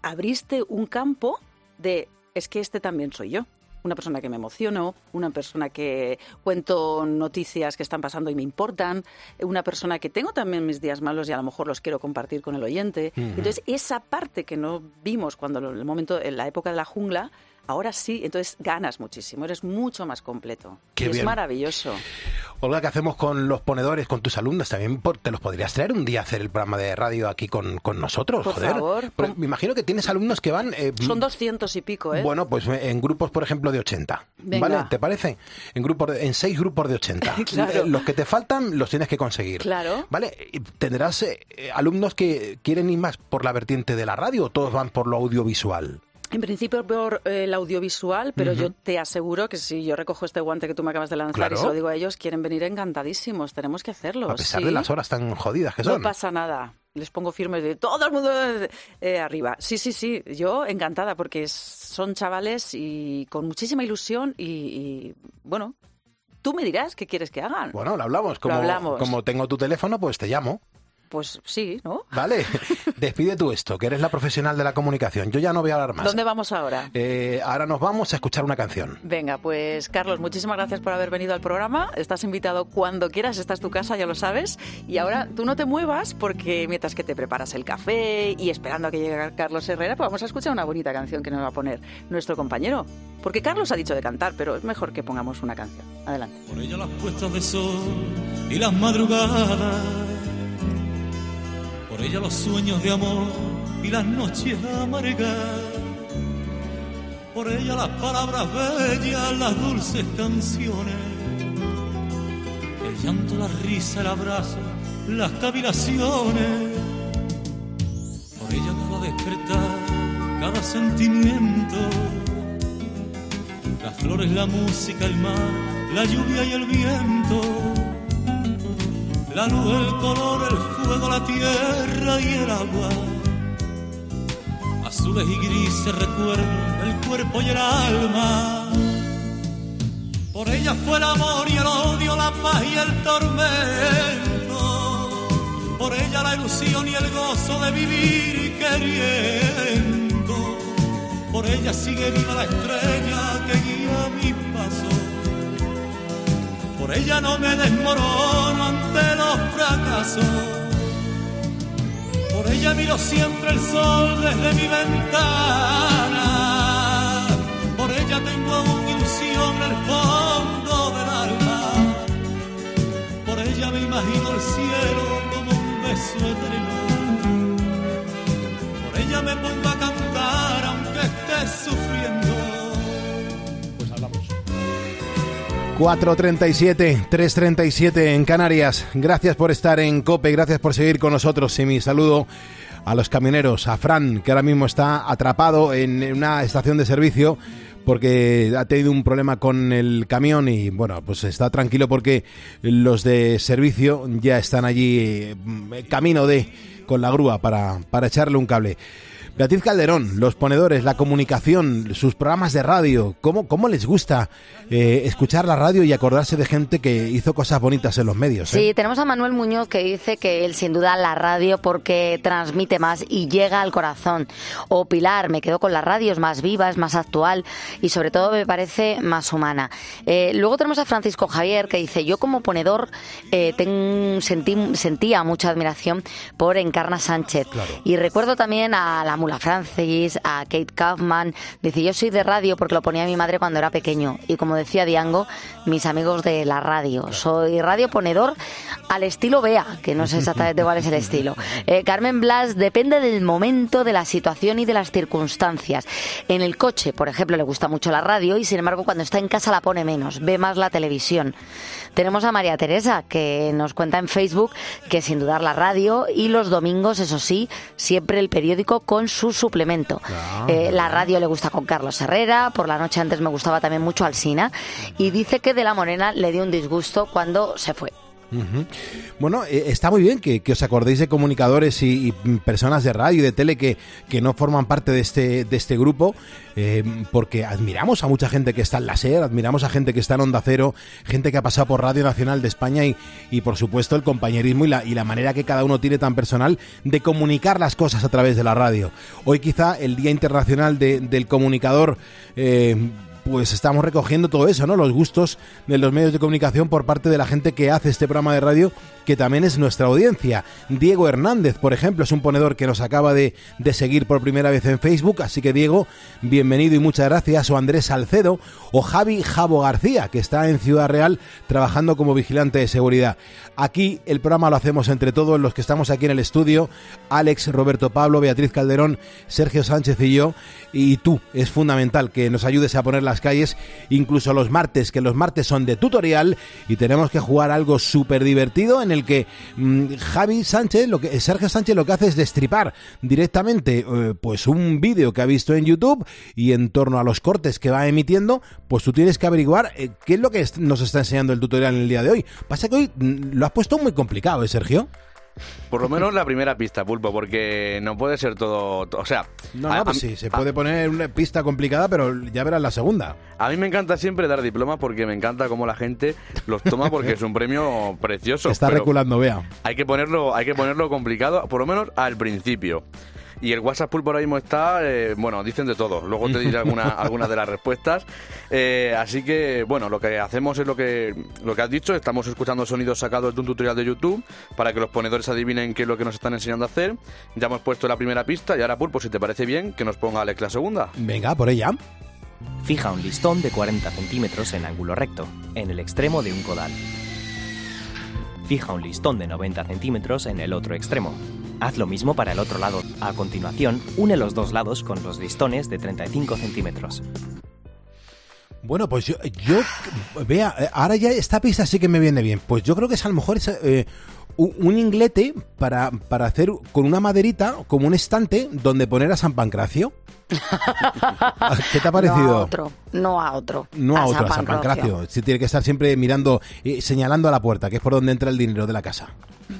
abriste un campo de, es que este también soy yo. Una persona que me emociono, una persona que cuento noticias que están pasando y me importan, una persona que tengo también mis días malos y a lo mejor los quiero compartir con el oyente. Entonces, esa parte que no vimos cuando en el momento, en la época de la jungla, ahora sí, entonces ganas muchísimo, eres mucho más completo. Qué y es maravilloso. Olga, ¿qué hacemos con los ponedores, con tus alumnos? También por- te los podrías traer un día a hacer el programa de radio aquí con, con nosotros, Por joder. favor. Porque me imagino que tienes alumnos que van... eh, Son doscientos y pico, ¿eh? Bueno, pues en grupos, por ejemplo, de 80. Venga. ¿Vale? ¿Te parece? En grupos de- en seis grupos de 80. Claro. Eh, Los que te faltan los tienes que conseguir. Claro. ¿Vale? ¿Tendrás eh, eh, alumnos que quieren ir más por la vertiente de la radio o todos van por lo audiovisual? En principio por eh, el audiovisual, pero yo te aseguro que si yo recojo este guante que tú me acabas de lanzar Claro. y se lo digo a ellos, quieren venir encantadísimos. Tenemos que hacerlo. A pesar sí. de las horas tan jodidas que No son. pasa nada. Les pongo firmes de todo el mundo eh, arriba. Sí, sí, sí. Yo encantada porque son chavales y con muchísima ilusión y, y, bueno, tú me dirás qué quieres que hagan. Bueno, lo hablamos. Como, hablamos. como tengo tu teléfono, pues te llamo. Pues sí, ¿no? Vale. Despide tú esto, que eres la profesional de la comunicación. Yo ya no voy a hablar más. ¿Dónde vamos ahora? Eh, ahora nos vamos a escuchar una canción. Venga, pues Carlos, muchísimas gracias por haber venido al programa. Estás invitado cuando quieras, esta es tu casa, ya lo sabes. Y ahora tú no te muevas porque mientras que te preparas el café y esperando a que llegue Carlos Herrera, pues vamos a escuchar una bonita canción que nos va a poner nuestro compañero. Porque Carlos ha dicho de cantar, pero es mejor que pongamos una canción. Adelante. Por ella las puestas de sol y las madrugadas. Por ella los sueños de amor y las noches amargas. Por ella las palabras bellas, las dulces canciones. El llanto, la risa, el abrazo, las cavilaciones. Por ella cada despertar, cada sentimiento. Las flores, la música, el mar, la lluvia y el viento. La luz, el color, el fuego, la tierra y el agua. Azules y grises recuerdos, el cuerpo y el alma. Por ella fue el amor y el odio, la paz y el tormento. Por ella la ilusión y el gozo de vivir queriendo. Por ella sigue viva la estrella que guía mi. Por ella no me desmorono ante los fracasos. Por ella miro siempre el sol desde mi ventana. Por ella tengo aún ilusión en el fondo del alma. Por ella me imagino el cielo como un beso eterno. Por ella me pongo a cantar aunque esté sufriendo. 437, 337 en Canarias. Gracias por estar en Cope, gracias por seguir con nosotros y mi saludo a los camioneros, a Fran, que ahora mismo está atrapado en una estación de servicio porque ha tenido un problema con el camión y bueno, pues está tranquilo porque los de servicio ya están allí eh, camino de con la grúa para, para echarle un cable. Beatriz Calderón, los ponedores, la comunicación, sus programas de radio, ¿cómo, cómo les gusta eh, escuchar la radio y acordarse de gente que hizo cosas bonitas en los medios? eh? Sí, tenemos a Manuel Muñoz que dice que él sin duda la radio porque transmite más y llega al corazón. O Pilar, me quedo con la radio, es más viva, es más actual y sobre todo me parece más humana. Eh, luego tenemos a Francisco Javier que dice, yo como ponedor eh, ten- sentí- sentía mucha admiración por Encarna Sánchez. Y recuerdo también a la Mula Francis, a Kate Kaufman. Dice, yo soy de radio porque lo ponía mi madre cuando era pequeño. Y como decía Diango, mis amigos de la radio. Soy radio ponedor al estilo Bea, que no sé exactamente cuál es el estilo. Eh, Carmen Blas depende del momento, de la situación y de las circunstancias. En el coche, por ejemplo, le gusta mucho la radio y sin embargo cuando está en casa la pone menos, ve más la televisión. Tenemos a María Teresa, que nos cuenta en Facebook que sin dudar la radio y los domingos, eso sí, siempre el periódico con su suplemento. Eh, la radio le gusta con Carlos Herrera, por la noche antes me gustaba también mucho Alsina y dice que de la Morena le dio un disgusto cuando se fue. Bueno, eh, está muy bien que, os acordéis de comunicadores y, personas de radio y de tele que, que no forman parte de este, de este grupo, eh, porque admiramos a mucha gente que está en la SER, admiramos a gente que está en Onda Cero, gente que ha pasado por Radio Nacional de España y, y por supuesto el compañerismo y la, y la manera que cada uno tiene tan personal de comunicar las cosas a través de la radio. Hoy quizá el Día Internacional de- del Comunicador... eh, pues estamos recogiendo todo eso, ¿no? Los gustos de los medios de comunicación por parte de la gente que hace este programa de radio, que también es nuestra audiencia. Diego Hernández, por ejemplo, es un ponedor que nos acaba de, de seguir por primera vez en Facebook, así que Diego, bienvenido y muchas gracias. O Andrés Salcedo, o Javi Jabo García, que está en Ciudad Real trabajando como vigilante de seguridad. Aquí el programa lo hacemos entre todos los que estamos aquí en el estudio, Alex, Roberto Pablo, Beatriz Calderón, Sergio Sánchez y yo, y tú. Es fundamental que nos ayudes a poner las calles, incluso los martes, que los martes son de tutorial y tenemos que jugar algo súper divertido en el que mm, Javi Sánchez, lo que, Sergio Sánchez lo que hace es destripar directamente eh, pues un vídeo que ha visto en YouTube y en torno a los cortes que va emitiendo, pues tú tienes que averiguar eh, qué es lo que nos está enseñando el tutorial en el día de hoy. Pasa que hoy mm, lo has puesto muy complicado, ¿eh, Sergio? Por lo menos la primera pista, Pulpo, porque no puede ser todo... O sea... No, no, a pues sí, se puede poner una pista complicada, pero ya verás la segunda. A mí me encanta siempre dar diplomas porque me encanta cómo la gente los toma porque es un premio precioso. Está reculando, vea. Hay que ponerlo, hay que ponerlo complicado, por lo menos al principio. Y el WhatsApp Pulpo ahora mismo está, eh, bueno, dicen de todo. Luego te diré alguna, algunas de las respuestas. Eh, así que, bueno, lo que hacemos es lo que, lo que has dicho. Estamos escuchando sonidos sacados de un tutorial de YouTube para que los ponedores adivinen qué es lo que nos están enseñando a hacer. Ya hemos puesto la primera pista y ahora, Pulpo, si te parece bien, que nos ponga Alex la segunda. Venga, por ella. Fija un listón de 40 centímetros en ángulo recto, en el extremo de un codal. Fija un listón de 90 centímetros en el otro extremo. Haz lo mismo para el otro lado. A continuación, une los dos lados con los listones de 35 centímetros. Bueno, pues yo, yo vea, ahora ya esta pista sí que me viene bien. Pues yo creo que es a lo mejor es, eh, un inglete para, para hacer con una maderita, como un estante, donde poner a San Pancracio. ¿Qué te ha parecido? No a otro, no a otro. No a, otro, a San San Pancracio. Pancracio. Sí, tiene que estar siempre mirando, eh, señalando a la puerta, que es por donde entra el dinero de la casa.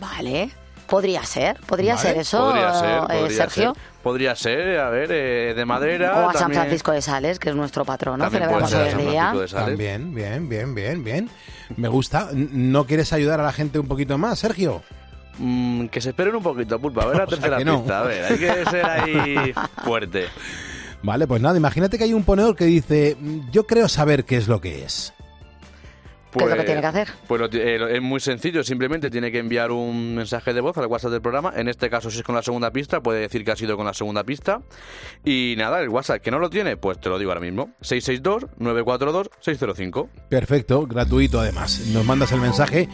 Vale, podría ser, podría Vale, ser eso, Podría ser, eh, podría Sergio. ser. Podría ser, a ver, eh, de madera. O a San Francisco de Sales, que es nuestro patrono, También celebramos puede hoy ser el día. Francisco de Sales. También, bien, bien, bien, bien. Me gusta. ¿No quieres ayudar a la gente un poquito más, Sergio? Mm, que se esperen un poquito, Pulpa. A ver la O sea tercera no. pista. A ver, hay que ser ahí fuerte. Vale, pues nada, imagínate que hay un ponedor que dice, "Mm, yo creo saber qué es lo que es. ¿Qué es lo que tiene que hacer? Pues lo ti- eh, es muy sencillo, simplemente tiene que enviar un mensaje de voz al WhatsApp del programa. En este caso, si es con la segunda pista, puede decir que ha sido con la segunda pista. Y nada, el WhatsApp que no lo tiene, pues te lo digo ahora mismo: 662-942-605. Perfecto, gratuito además. Nos mandas el mensaje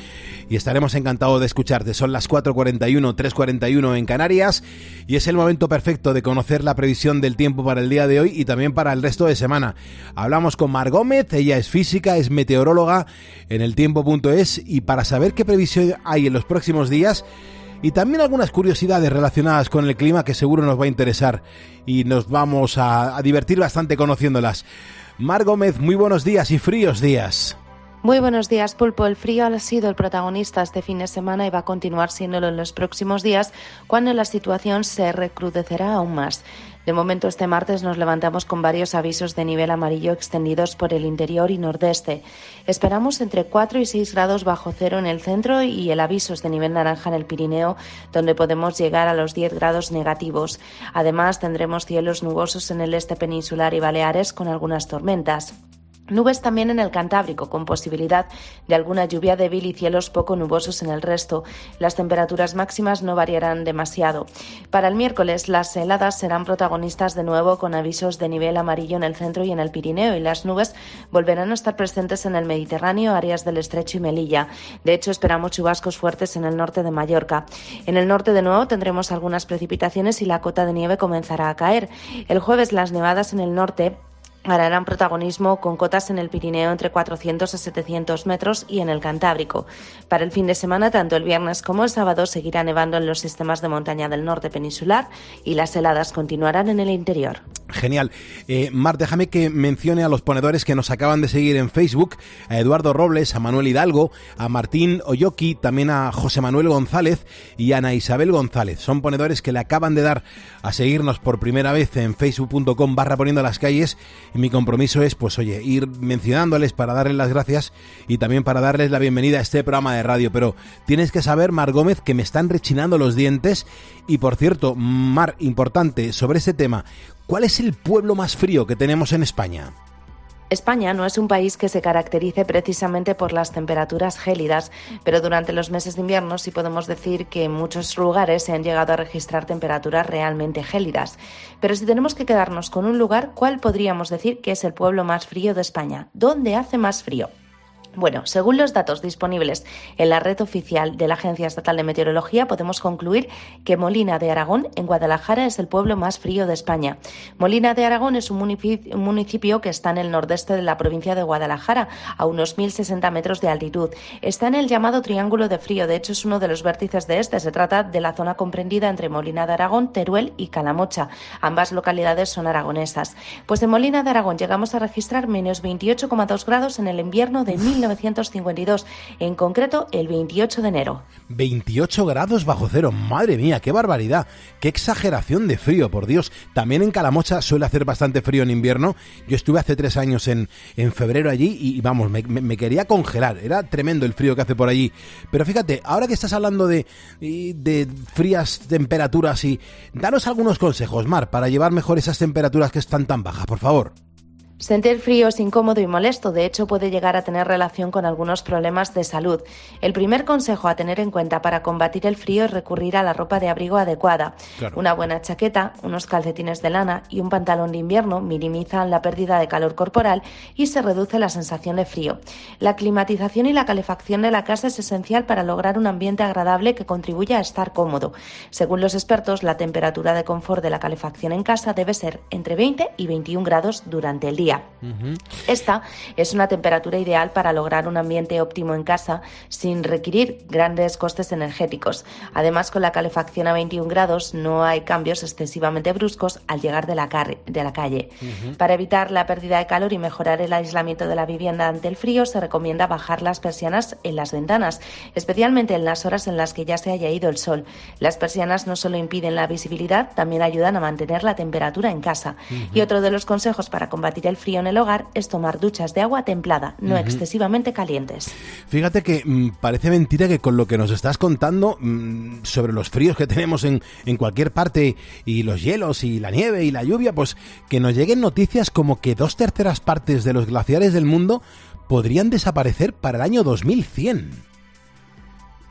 y estaremos encantados de escucharte. Son las 4.41, 3.41 en Canarias y es el momento perfecto de conocer la previsión del tiempo para el día de hoy y también para el resto de semana. Hablamos con Mar Gómez, ella es física, es meteoróloga en el tiempo.es y para saber qué previsión hay en los próximos días y también algunas curiosidades relacionadas con el clima que seguro nos va a interesar y nos vamos a, divertir bastante conociéndolas. Mar Gómez, muy buenos días y fríos días. Muy buenos días, Pulpo. El frío ha sido el protagonista este fin de semana y va a continuar siéndolo en los próximos días, cuando la situación se recrudecerá aún más. De momento, este martes nos levantamos con varios avisos de nivel amarillo extendidos por el interior y nordeste. Esperamos entre 4 y 6 grados bajo cero en el centro y el aviso es de nivel naranja en el Pirineo, donde podemos llegar a los 10 grados negativos. Además, tendremos cielos nubosos en el este peninsular y Baleares con algunas tormentas. Nubes también en el Cantábrico, con posibilidad de alguna lluvia débil y cielos poco nubosos en el resto. Las temperaturas máximas no variarán demasiado. Para el miércoles, las heladas serán protagonistas de nuevo con avisos de nivel amarillo en el centro y en el Pirineo, y las nubes volverán a estar presentes en el Mediterráneo, áreas del Estrecho y Melilla. De hecho, esperamos chubascos fuertes en el norte de Mallorca. En el norte, de nuevo, tendremos algunas precipitaciones y la cota de nieve comenzará a caer. El jueves, las nevadas en el norte Harán protagonismo con cotas en el Pirineo entre 400 a 700 metros y en el Cantábrico. Para el fin de semana, tanto el viernes como el sábado seguirá nevando en los sistemas de montaña del norte peninsular y las heladas continuarán en el interior. Genial. Eh, Mar, déjame que mencione a los ponedores que nos acaban de seguir en Facebook, a Eduardo Robles, a Manuel Hidalgo, a Martín Oyoki, también a José Manuel González y a Ana Isabel González. Son ponedores que le acaban de dar a seguirnos por primera vez en facebook.com barra poniendo las calles y mi compromiso es, pues oye, ir mencionándoles para darles las gracias y también para darles la bienvenida a este programa de radio. Pero tienes que saber, Mar Gómez, que me están rechinando los dientes y por cierto, Mar, importante sobre este tema, ¿cuál es el pueblo más frío que tenemos en España? España no es un país que se caracterice precisamente por las temperaturas gélidas, pero durante los meses de invierno sí podemos decir que en muchos lugares se han llegado a registrar temperaturas realmente gélidas. Pero si tenemos que quedarnos con un lugar, ¿cuál podríamos decir que es el pueblo más frío de España? ¿Dónde hace más frío? Bueno, según los datos disponibles en la red oficial de la Agencia Estatal de Meteorología, podemos concluir que Molina de Aragón, en Guadalajara, es el pueblo más frío de España. Molina de Aragón es un municipio que está en el nordeste de la provincia de Guadalajara, a unos 1.060 metros de altitud. Está en el llamado Triángulo de Frío, de hecho es uno de los vértices de este. Se trata de la zona comprendida entre Molina de Aragón, Teruel y Calamocha. Ambas localidades son aragonesas. Pues en Molina de Aragón llegamos a registrar menos 28,2 grados en el invierno de 1900 1952, en concreto el 28 de enero. 28 grados bajo cero, madre mía, qué barbaridad, qué exageración de frío, por Dios. También en Calamocha suele hacer bastante frío en invierno. Yo estuve hace tres años en, en febrero allí y vamos, me, quería congelar, era tremendo el frío que hace por allí. Pero fíjate, ahora que estás hablando de, de frías temperaturas y danos algunos consejos, Mar, para llevar mejor esas temperaturas que están tan bajas, por favor. Sentir frío es incómodo y molesto, de hecho puede llegar a tener relación con algunos problemas de salud. El primer consejo a tener en cuenta para combatir el frío es recurrir a la ropa de abrigo adecuada. Una buena chaqueta, unos calcetines de lana y un pantalón de invierno minimizan la pérdida de calor corporal y se reduce la sensación de frío. La climatización y la calefacción de la casa es esencial para lograr un ambiente agradable que contribuya a estar cómodo. Según los expertos, la temperatura de confort de la calefacción en casa debe ser entre 20 y 21 grados durante el día. Esta es una temperatura ideal para lograr un ambiente óptimo en casa sin requerir grandes costes energéticos. Además, con la calefacción a 21 grados no hay cambios excesivamente bruscos al llegar de la, de la calle. Para evitar la pérdida de calor y mejorar el aislamiento de la vivienda ante el frío, se recomienda bajar las persianas en las ventanas, especialmente en las horas en las que ya se haya ido el sol. Las persianas no solo impiden la visibilidad, también ayudan a mantener la temperatura en casa. Y otro de los consejos para combatir el frío en el hogar es tomar duchas de agua templada, no excesivamente calientes. Fíjate que mm, parece mentira que con lo que nos estás contando mm, sobre los fríos que tenemos en, en cualquier parte y los hielos y la nieve y la lluvia, pues que nos lleguen noticias como que dos terceras partes de los glaciares del mundo podrían desaparecer para el año 2100.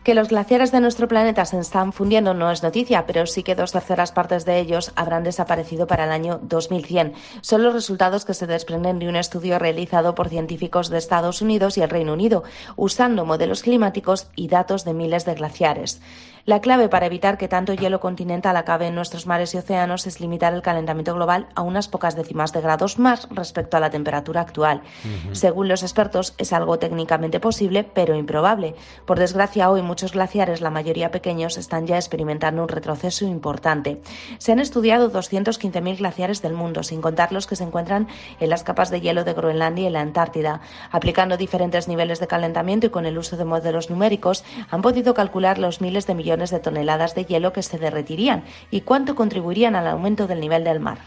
Que los glaciares de nuestro planeta se están fundiendo no es noticia, pero sí que dos terceras partes de ellos habrán desaparecido para el año 2100. Son los resultados que se desprenden de un estudio realizado por científicos de Estados Unidos y el Reino Unido, usando modelos climáticos y datos de miles de glaciares. La clave para evitar que tanto hielo continental acabe en nuestros mares y océanos es limitar el calentamiento global a unas pocas décimas de grados más respecto a la temperatura actual. Según los expertos, es algo técnicamente posible, pero improbable. Por desgracia, hoy muchos glaciares, la mayoría pequeños, están ya experimentando un retroceso importante. Se han estudiado 215.000 glaciares del mundo, sin contar los que se encuentran en las capas de hielo de Groenlandia y la Antártida. Aplicando diferentes niveles de calentamiento y con el uso de modelos numéricos, han podido calcular los miles de millones de toneladas de hielo que se derretirían y cuánto contribuirían al aumento del nivel del mar.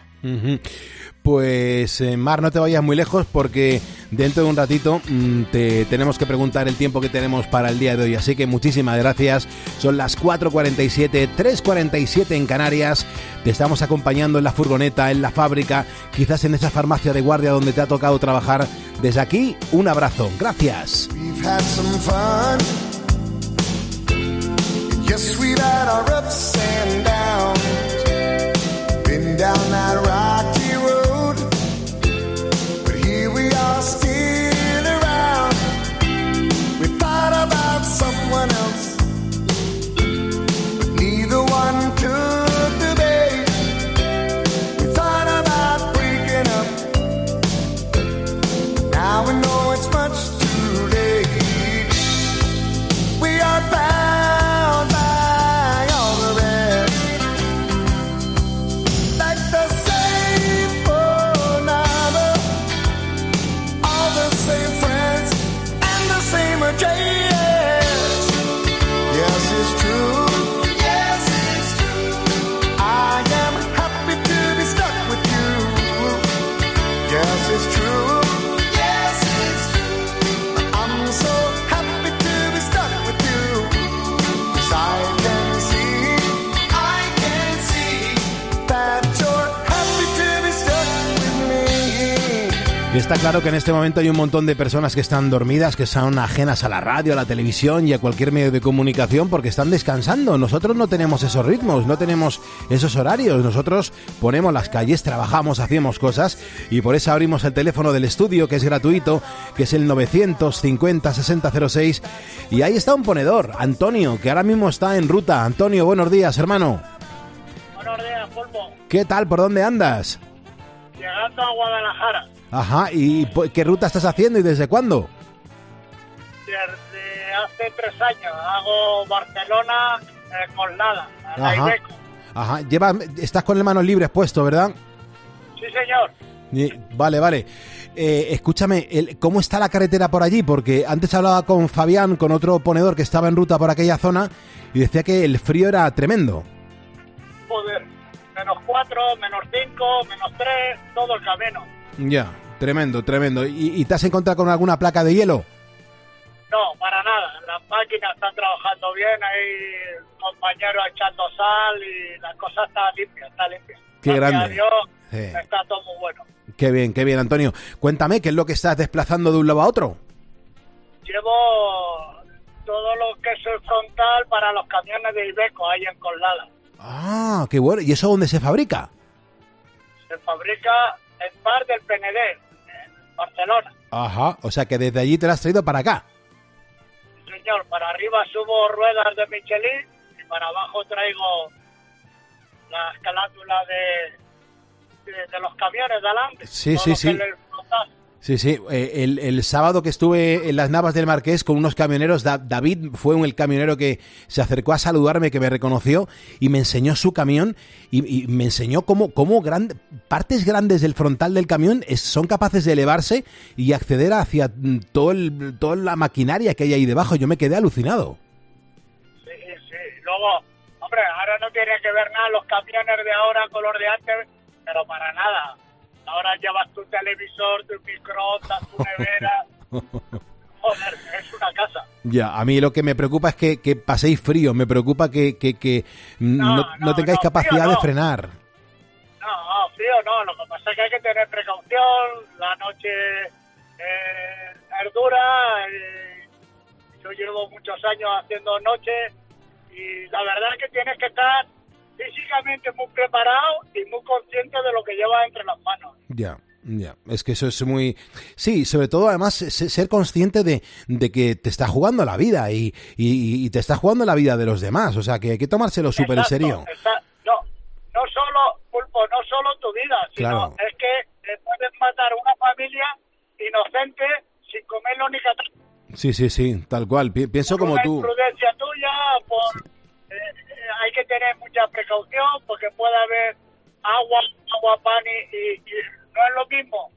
Pues eh, Mar, no te vayas muy lejos porque dentro de un ratito mm, te tenemos que preguntar el tiempo que tenemos para el día de hoy. Así que muchísimas gracias. Son las 4.47, 3.47 en Canarias. Te estamos acompañando en la furgoneta, en la fábrica, quizás en esa farmacia de guardia donde te ha tocado trabajar. Desde aquí, un abrazo. Gracias. Está claro que en este momento hay un montón de personas que están dormidas, que son ajenas a la radio, a la televisión y a cualquier medio de comunicación porque están descansando. Nosotros no tenemos esos ritmos, no tenemos esos horarios. Nosotros ponemos las calles, trabajamos, hacemos cosas y por eso abrimos el teléfono del estudio que es gratuito, que es el 950 6006 y ahí está un ponedor, Antonio, que ahora mismo está en ruta. Antonio, buenos días, hermano. Buenos días, Pulpo. ¿Qué tal? ¿Por dónde andas? Llegando a Guadalajara. Ajá, ¿y qué ruta estás haciendo y desde cuándo? Desde hace tres años hago Barcelona eh, con nada, a Ajá. Ajá, lleva, estás con las manos libres puesto, ¿verdad? Sí, señor. Vale, vale. Eh, escúchame, el- ¿cómo está la carretera por allí? Porque antes hablaba con Fabián, con otro ponedor que estaba en ruta por aquella zona, y decía que el frío era tremendo. Joder, menos cuatro, menos cinco, menos tres, todo el camino. Ya, tremendo, tremendo. ¿Y, y te has encontrado con alguna placa de hielo? No, para nada. Las máquinas están trabajando bien, hay compañeros echando sal y la cosa está limpia, está limpia. Qué Gracias grande. a Dios, Sí. está todo muy bueno. Qué bien, qué bien, Antonio. Cuéntame, ¿qué es lo que estás desplazando de un lado a otro? Llevo todo lo que es el frontal para los camiones de Ibeco ahí en Colada. Ah, qué bueno. ¿Y eso dónde se fabrica? Se fabrica en Bar del PND, en Barcelona. Ajá, o sea que desde allí te lo has traído para acá. Señor, para arriba subo ruedas de Michelin y para abajo traigo la escalátula de, de, de los camiones de adelante. Sí, sí, sí. Sí, sí. eh, el, el sábado que estuve en las Navas del Marqués con unos camioneros, Da- David fue un, el camionero que se acercó a saludarme, que me reconoció y me enseñó su camión y, me enseñó cómo, cómo gran- partes grandes del frontal del camión son capaces de elevarse y acceder hacia mm, todo el, toda la maquinaria que hay ahí debajo. Yo me quedé alucinado. Sí, sí. Luego, hombre, ahora no tiene que ver nada los camiones de ahora con los de antes, pero para nada. Ahora llevas tu televisor, tu microondas, tu nevera. Joder, es una casa. Ya, a mí lo que me preocupa es que, que paséis frío, me preocupa que, que- que, no, no tengáis no, capacidad de frenar. No, frío no. Lo que pasa es que hay que tener precaución. La noche eh, es dura. eh, yo llevo muchos años haciendo noche y la verdad es que tienes que estar físicamente muy preparado y muy consciente de lo que llevas entre las manos. Ya, ya. Es que eso es muy... Sí, sobre todo además se- ser consciente de, de que te está jugando la vida y, y- y te está jugando la vida de los demás. O sea, que hay que tomárselo súper en serio. no, no solo, Pulpo, no solo tu vida, sino Claro. es que eh, puedes matar una familia inocente sin comerlo ni catar. Sí, sí, sí, tal cual. Pi- pienso como una tú. imprudencia tuya, por, hay que tener mucha precaución porque puede haber agua, agua pan y, y- y no es lo mismo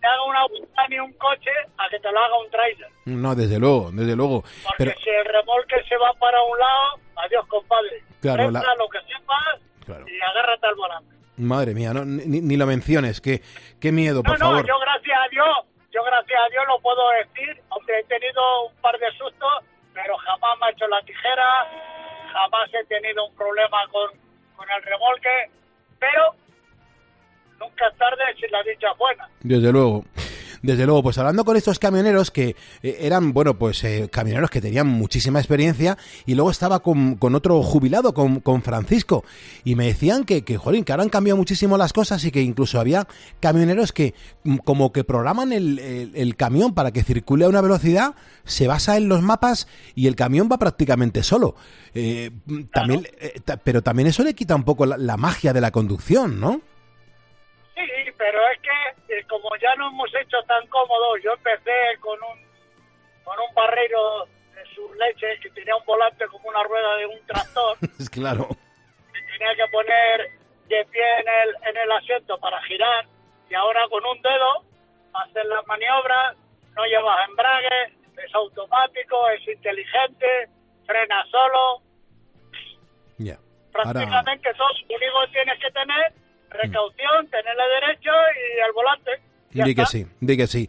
que haga un agua y un coche a que te lo haga un trailer. No, desde luego, desde luego. Porque Pero, si el remolque se va para un lado, adiós compadre. Claro, la- lo que sepas y agárrate al volante. madre mía, no, ni, ni lo menciones. Qué, qué miedo, por no, no, favor. yo gracias a Dios, yo gracias a Dios lo puedo decir, aunque he tenido un par de sustos, pero jamás me ha hecho la tijera, jamás he tenido un problema con, con el remolque, pero nunca es tarde si la dicha es buena. Desde luego. Desde luego, pues hablando con estos camioneros que eh, eran, bueno, pues eh, camioneros que tenían muchísima experiencia y luego estaba con, con otro jubilado, con, con Francisco, y me decían que, que, jolín, que ahora han cambiado muchísimo las cosas y que incluso había camioneros que mm, como que programan el, el- el camión para que circule a una velocidad, se basa en los mapas y el camión va prácticamente solo. Eh, mm, también, eh, pero también eso le quita un poco la, la magia de la conducción, ¿no? Pero es que eh, como ya no hemos hecho tan cómodo, yo empecé con un con un barrero de sus leches que tenía un volante como una rueda de un tractor. Es claro. tenía que poner de pie en el, en el asiento para girar y ahora con un dedo hacer las maniobras, no llevas embrague, es automático, es inteligente, frena solo, Ya. Ahora, prácticamente todo lo único que tienes que tener, precaución, tenerle derecho y al volante. Di que sí, di que sí.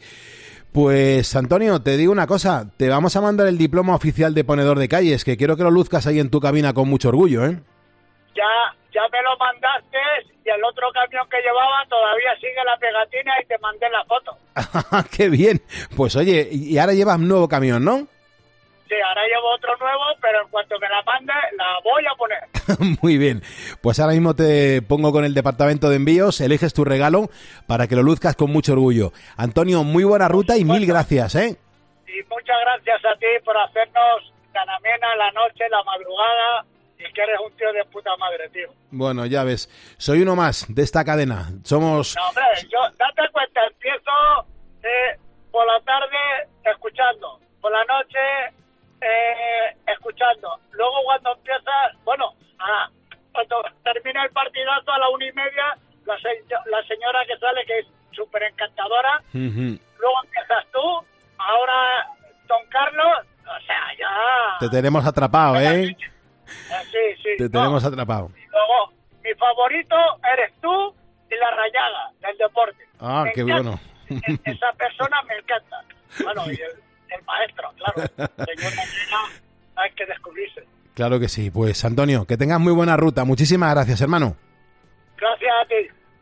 Pues Antonio, te digo una cosa, te vamos a mandar el diploma oficial de ponedor de calles, que quiero que lo luzcas ahí en tu cabina con mucho orgullo, ¿eh? ya, ya me lo mandaste y el otro camión que llevaba todavía sigue la pegatina y te mandé la foto. ¡Qué bien! Pues oye, y ahora llevas nuevo camión, ¿no? Sí, ahora llevo otro nuevo, pero en cuanto me la mande, la voy a poner. Muy bien. Pues ahora mismo te pongo con el departamento de envíos, eliges tu regalo para que lo luzcas con mucho orgullo. Antonio, muy buena ruta y mil gracias, ¿eh? Y muchas gracias a ti por hacernos tan amena la noche, la madrugada, y que eres un tío de puta madre, tío. Bueno, ya ves, soy uno más de esta cadena. Somos... No, hombre, yo, date cuenta, empiezo eh, por la tarde escuchando, por la noche eh, escuchando. Luego cuando empieza, bueno, a, cuando termina el partidazo a la una y media, la, se- la señora que sale, que es súper encantadora, luego empiezas tú, ahora Don Carlos, o sea, ya... Te tenemos atrapado, ¿eh? Sí, sí. Te no. tenemos atrapado. Luego, mi favorito eres tú y la rayada del deporte. Ah, Me qué encanta. bueno. Esa persona me encanta. Bueno, y el, hay que descubrirse. Claro que sí. Pues Antonio, que tengas muy buena ruta. Muchísimas gracias, hermano. Gracias a ti.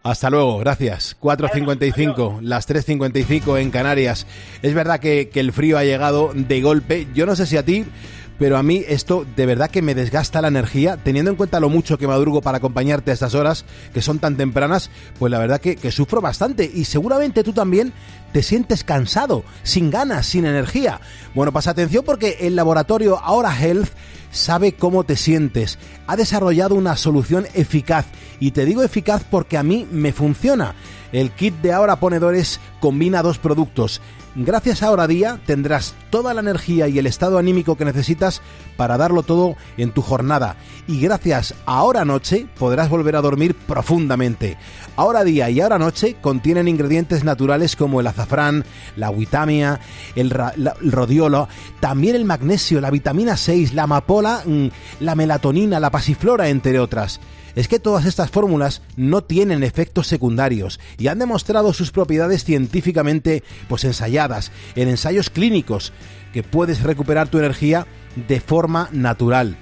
Hasta luego, gracias. 4.55, las 3.55 en Canarias. Es verdad que, que el frío ha llegado de golpe. Yo no sé si a ti, pero a mí esto de verdad que me desgasta la energía. Teniendo en cuenta lo mucho que madrugo para acompañarte a estas horas, que son tan tempranas, pues la verdad que, que sufro bastante. Y seguramente tú también te sientes cansado, sin ganas, sin energía. Bueno, pasa atención porque el laboratorio Ahora Health sabe cómo te sientes. Ha desarrollado una solución eficaz. Y te digo eficaz porque a mí me funciona. El kit de Ahora Ponedores combina dos productos. Gracias a Ahora Día tendrás toda la energía y el estado anímico que necesitas para darlo todo en tu jornada. Y gracias a Ahora Noche podrás volver a dormir profundamente. Ahora Día y Ahora Noche contienen ingredientes naturales como el azafrán, la witamia, el, el rodiolo, también el magnesio, la vitamina 6, la amapola, mm, la melatonina, la pasiflora, entre otras. Es que todas estas fórmulas no tienen efectos secundarios y han demostrado sus propiedades científicamente pues ensayadas en ensayos clínicos que puedes recuperar tu energía de forma natural.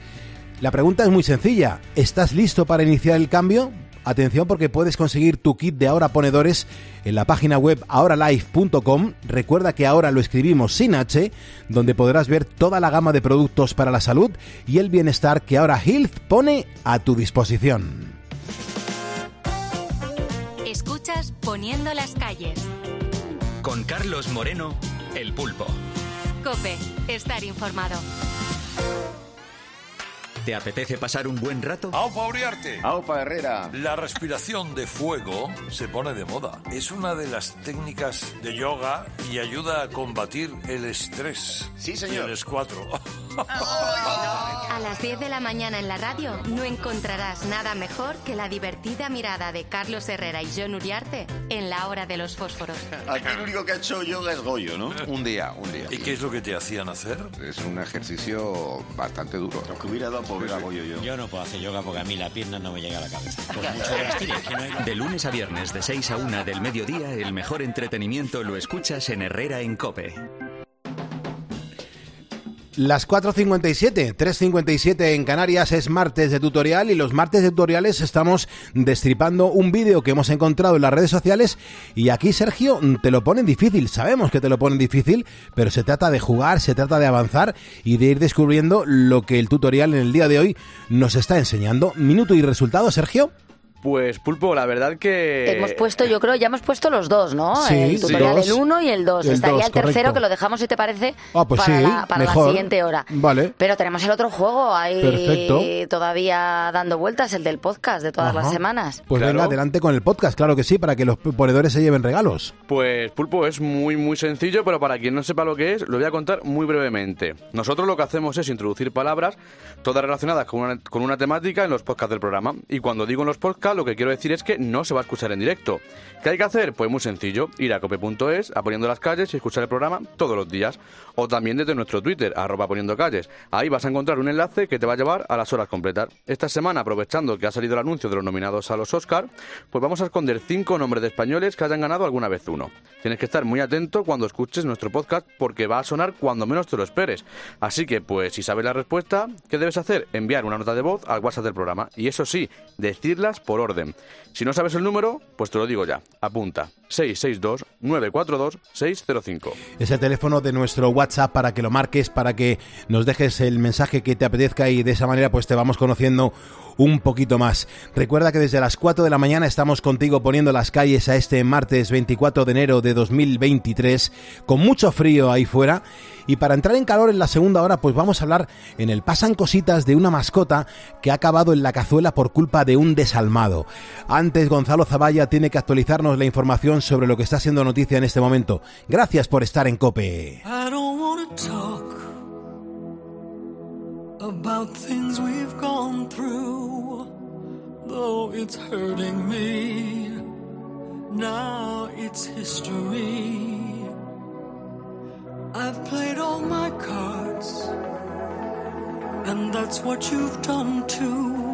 La pregunta es muy sencilla, ¿estás listo para iniciar el cambio? Atención porque puedes conseguir tu kit de ahora ponedores en la página web ahoralife.com. Recuerda que ahora lo escribimos sin H, donde podrás ver toda la gama de productos para la salud y el bienestar que ahora Health pone a tu disposición. Escuchas Poniendo las calles. Con Carlos Moreno, el pulpo. Cope, estar informado. ¿Te apetece pasar un buen rato? Aupa Uriarte. Aupa Herrera. La respiración de fuego se pone de moda. Es una de las técnicas de yoga y ayuda a combatir el estrés. Sí, señor. Tienes cuatro. A las 10 de la mañana en la radio no encontrarás nada mejor que la divertida mirada de Carlos Herrera y John Uriarte en la hora de los fósforos. Aquí el único que ha hecho yoga es Goyo, ¿no? Un día, un día. ¿Y qué es lo que te hacían hacer? Es un ejercicio bastante duro. Lo que hubiera dado por Goyo yo. Yo no puedo hacer yoga porque a mí la pierna no me llega a la cabeza. Por mucho que las tire, que no hay- De lunes a viernes de 6 a 1 del mediodía, el mejor entretenimiento lo escuchas en Herrera en Cope. Las 4.57, 3.57 en Canarias es martes de tutorial y los martes de tutoriales estamos destripando un vídeo que hemos encontrado en las redes sociales y aquí Sergio te lo ponen difícil, sabemos que te lo ponen difícil, pero se trata de jugar, se trata de avanzar y de ir descubriendo lo que el tutorial en el día de hoy nos está enseñando. Minuto y resultado, Sergio. Pues Pulpo, la verdad que... Hemos puesto, yo creo, ya hemos puesto los dos, ¿no? Sí, el sí. tutorial Dos. el 1 y el 2. El Estaría dos, el tercero correcto. que lo dejamos, si te parece, Ah, pues para, sí, la, para la mejor. siguiente hora. Vale. Pero tenemos el otro juego ahí Perfecto. todavía dando vueltas, el del podcast de todas Ajá. las semanas. Pues venga, adelante con el podcast, claro que sí, para que los ponedores se lleven regalos. Pues Pulpo es muy muy sencillo, pero para quien no sepa lo que es, lo voy a contar muy brevemente. Nosotros lo que hacemos es introducir palabras, todas relacionadas con una, con una temática en los podcasts del programa. Y cuando digo en los podcasts, lo que quiero decir es que no se va a escuchar en directo. ¿Qué hay que hacer? Pues muy sencillo, ir a cope.es, a Poniendo las Calles y escuchar el programa todos los días. O también desde nuestro Twitter, arroba Poniendo Calles. Ahí vas a encontrar un enlace que te va a llevar a las horas completas. Esta semana, aprovechando que ha salido el anuncio de los nominados a los Oscar, pues vamos a esconder cinco nombres de españoles que hayan ganado alguna vez uno. Tienes que estar muy atento cuando escuches nuestro podcast porque va a sonar cuando menos te lo esperes. Así que, pues, si sabes la respuesta, ¿qué debes hacer? Enviar una nota de voz al WhatsApp del programa. Y eso sí, decirlas por orden. Si no sabes el número, pues te lo digo ya. Apunta. 662-942-605. Es el teléfono de nuestro WhatsApp para que lo marques, para que nos dejes el mensaje que te apetezca y de esa manera pues te vamos conociendo un poquito más. Recuerda que desde las 4 de la mañana estamos contigo poniendo las calles a este martes 24 de enero de 2023 con mucho frío ahí fuera y para entrar en calor en la segunda hora pues vamos a hablar en el Pasan Cositas de una mascota que ha acabado en la cazuela por culpa de un desalmado. Antes Gonzalo Zavalla tiene que actualizarnos la información sobre lo que está siendo noticia en este momento. Gracias por estar en Cope. Now it's history. I've played all my cards, and that's what you've done too.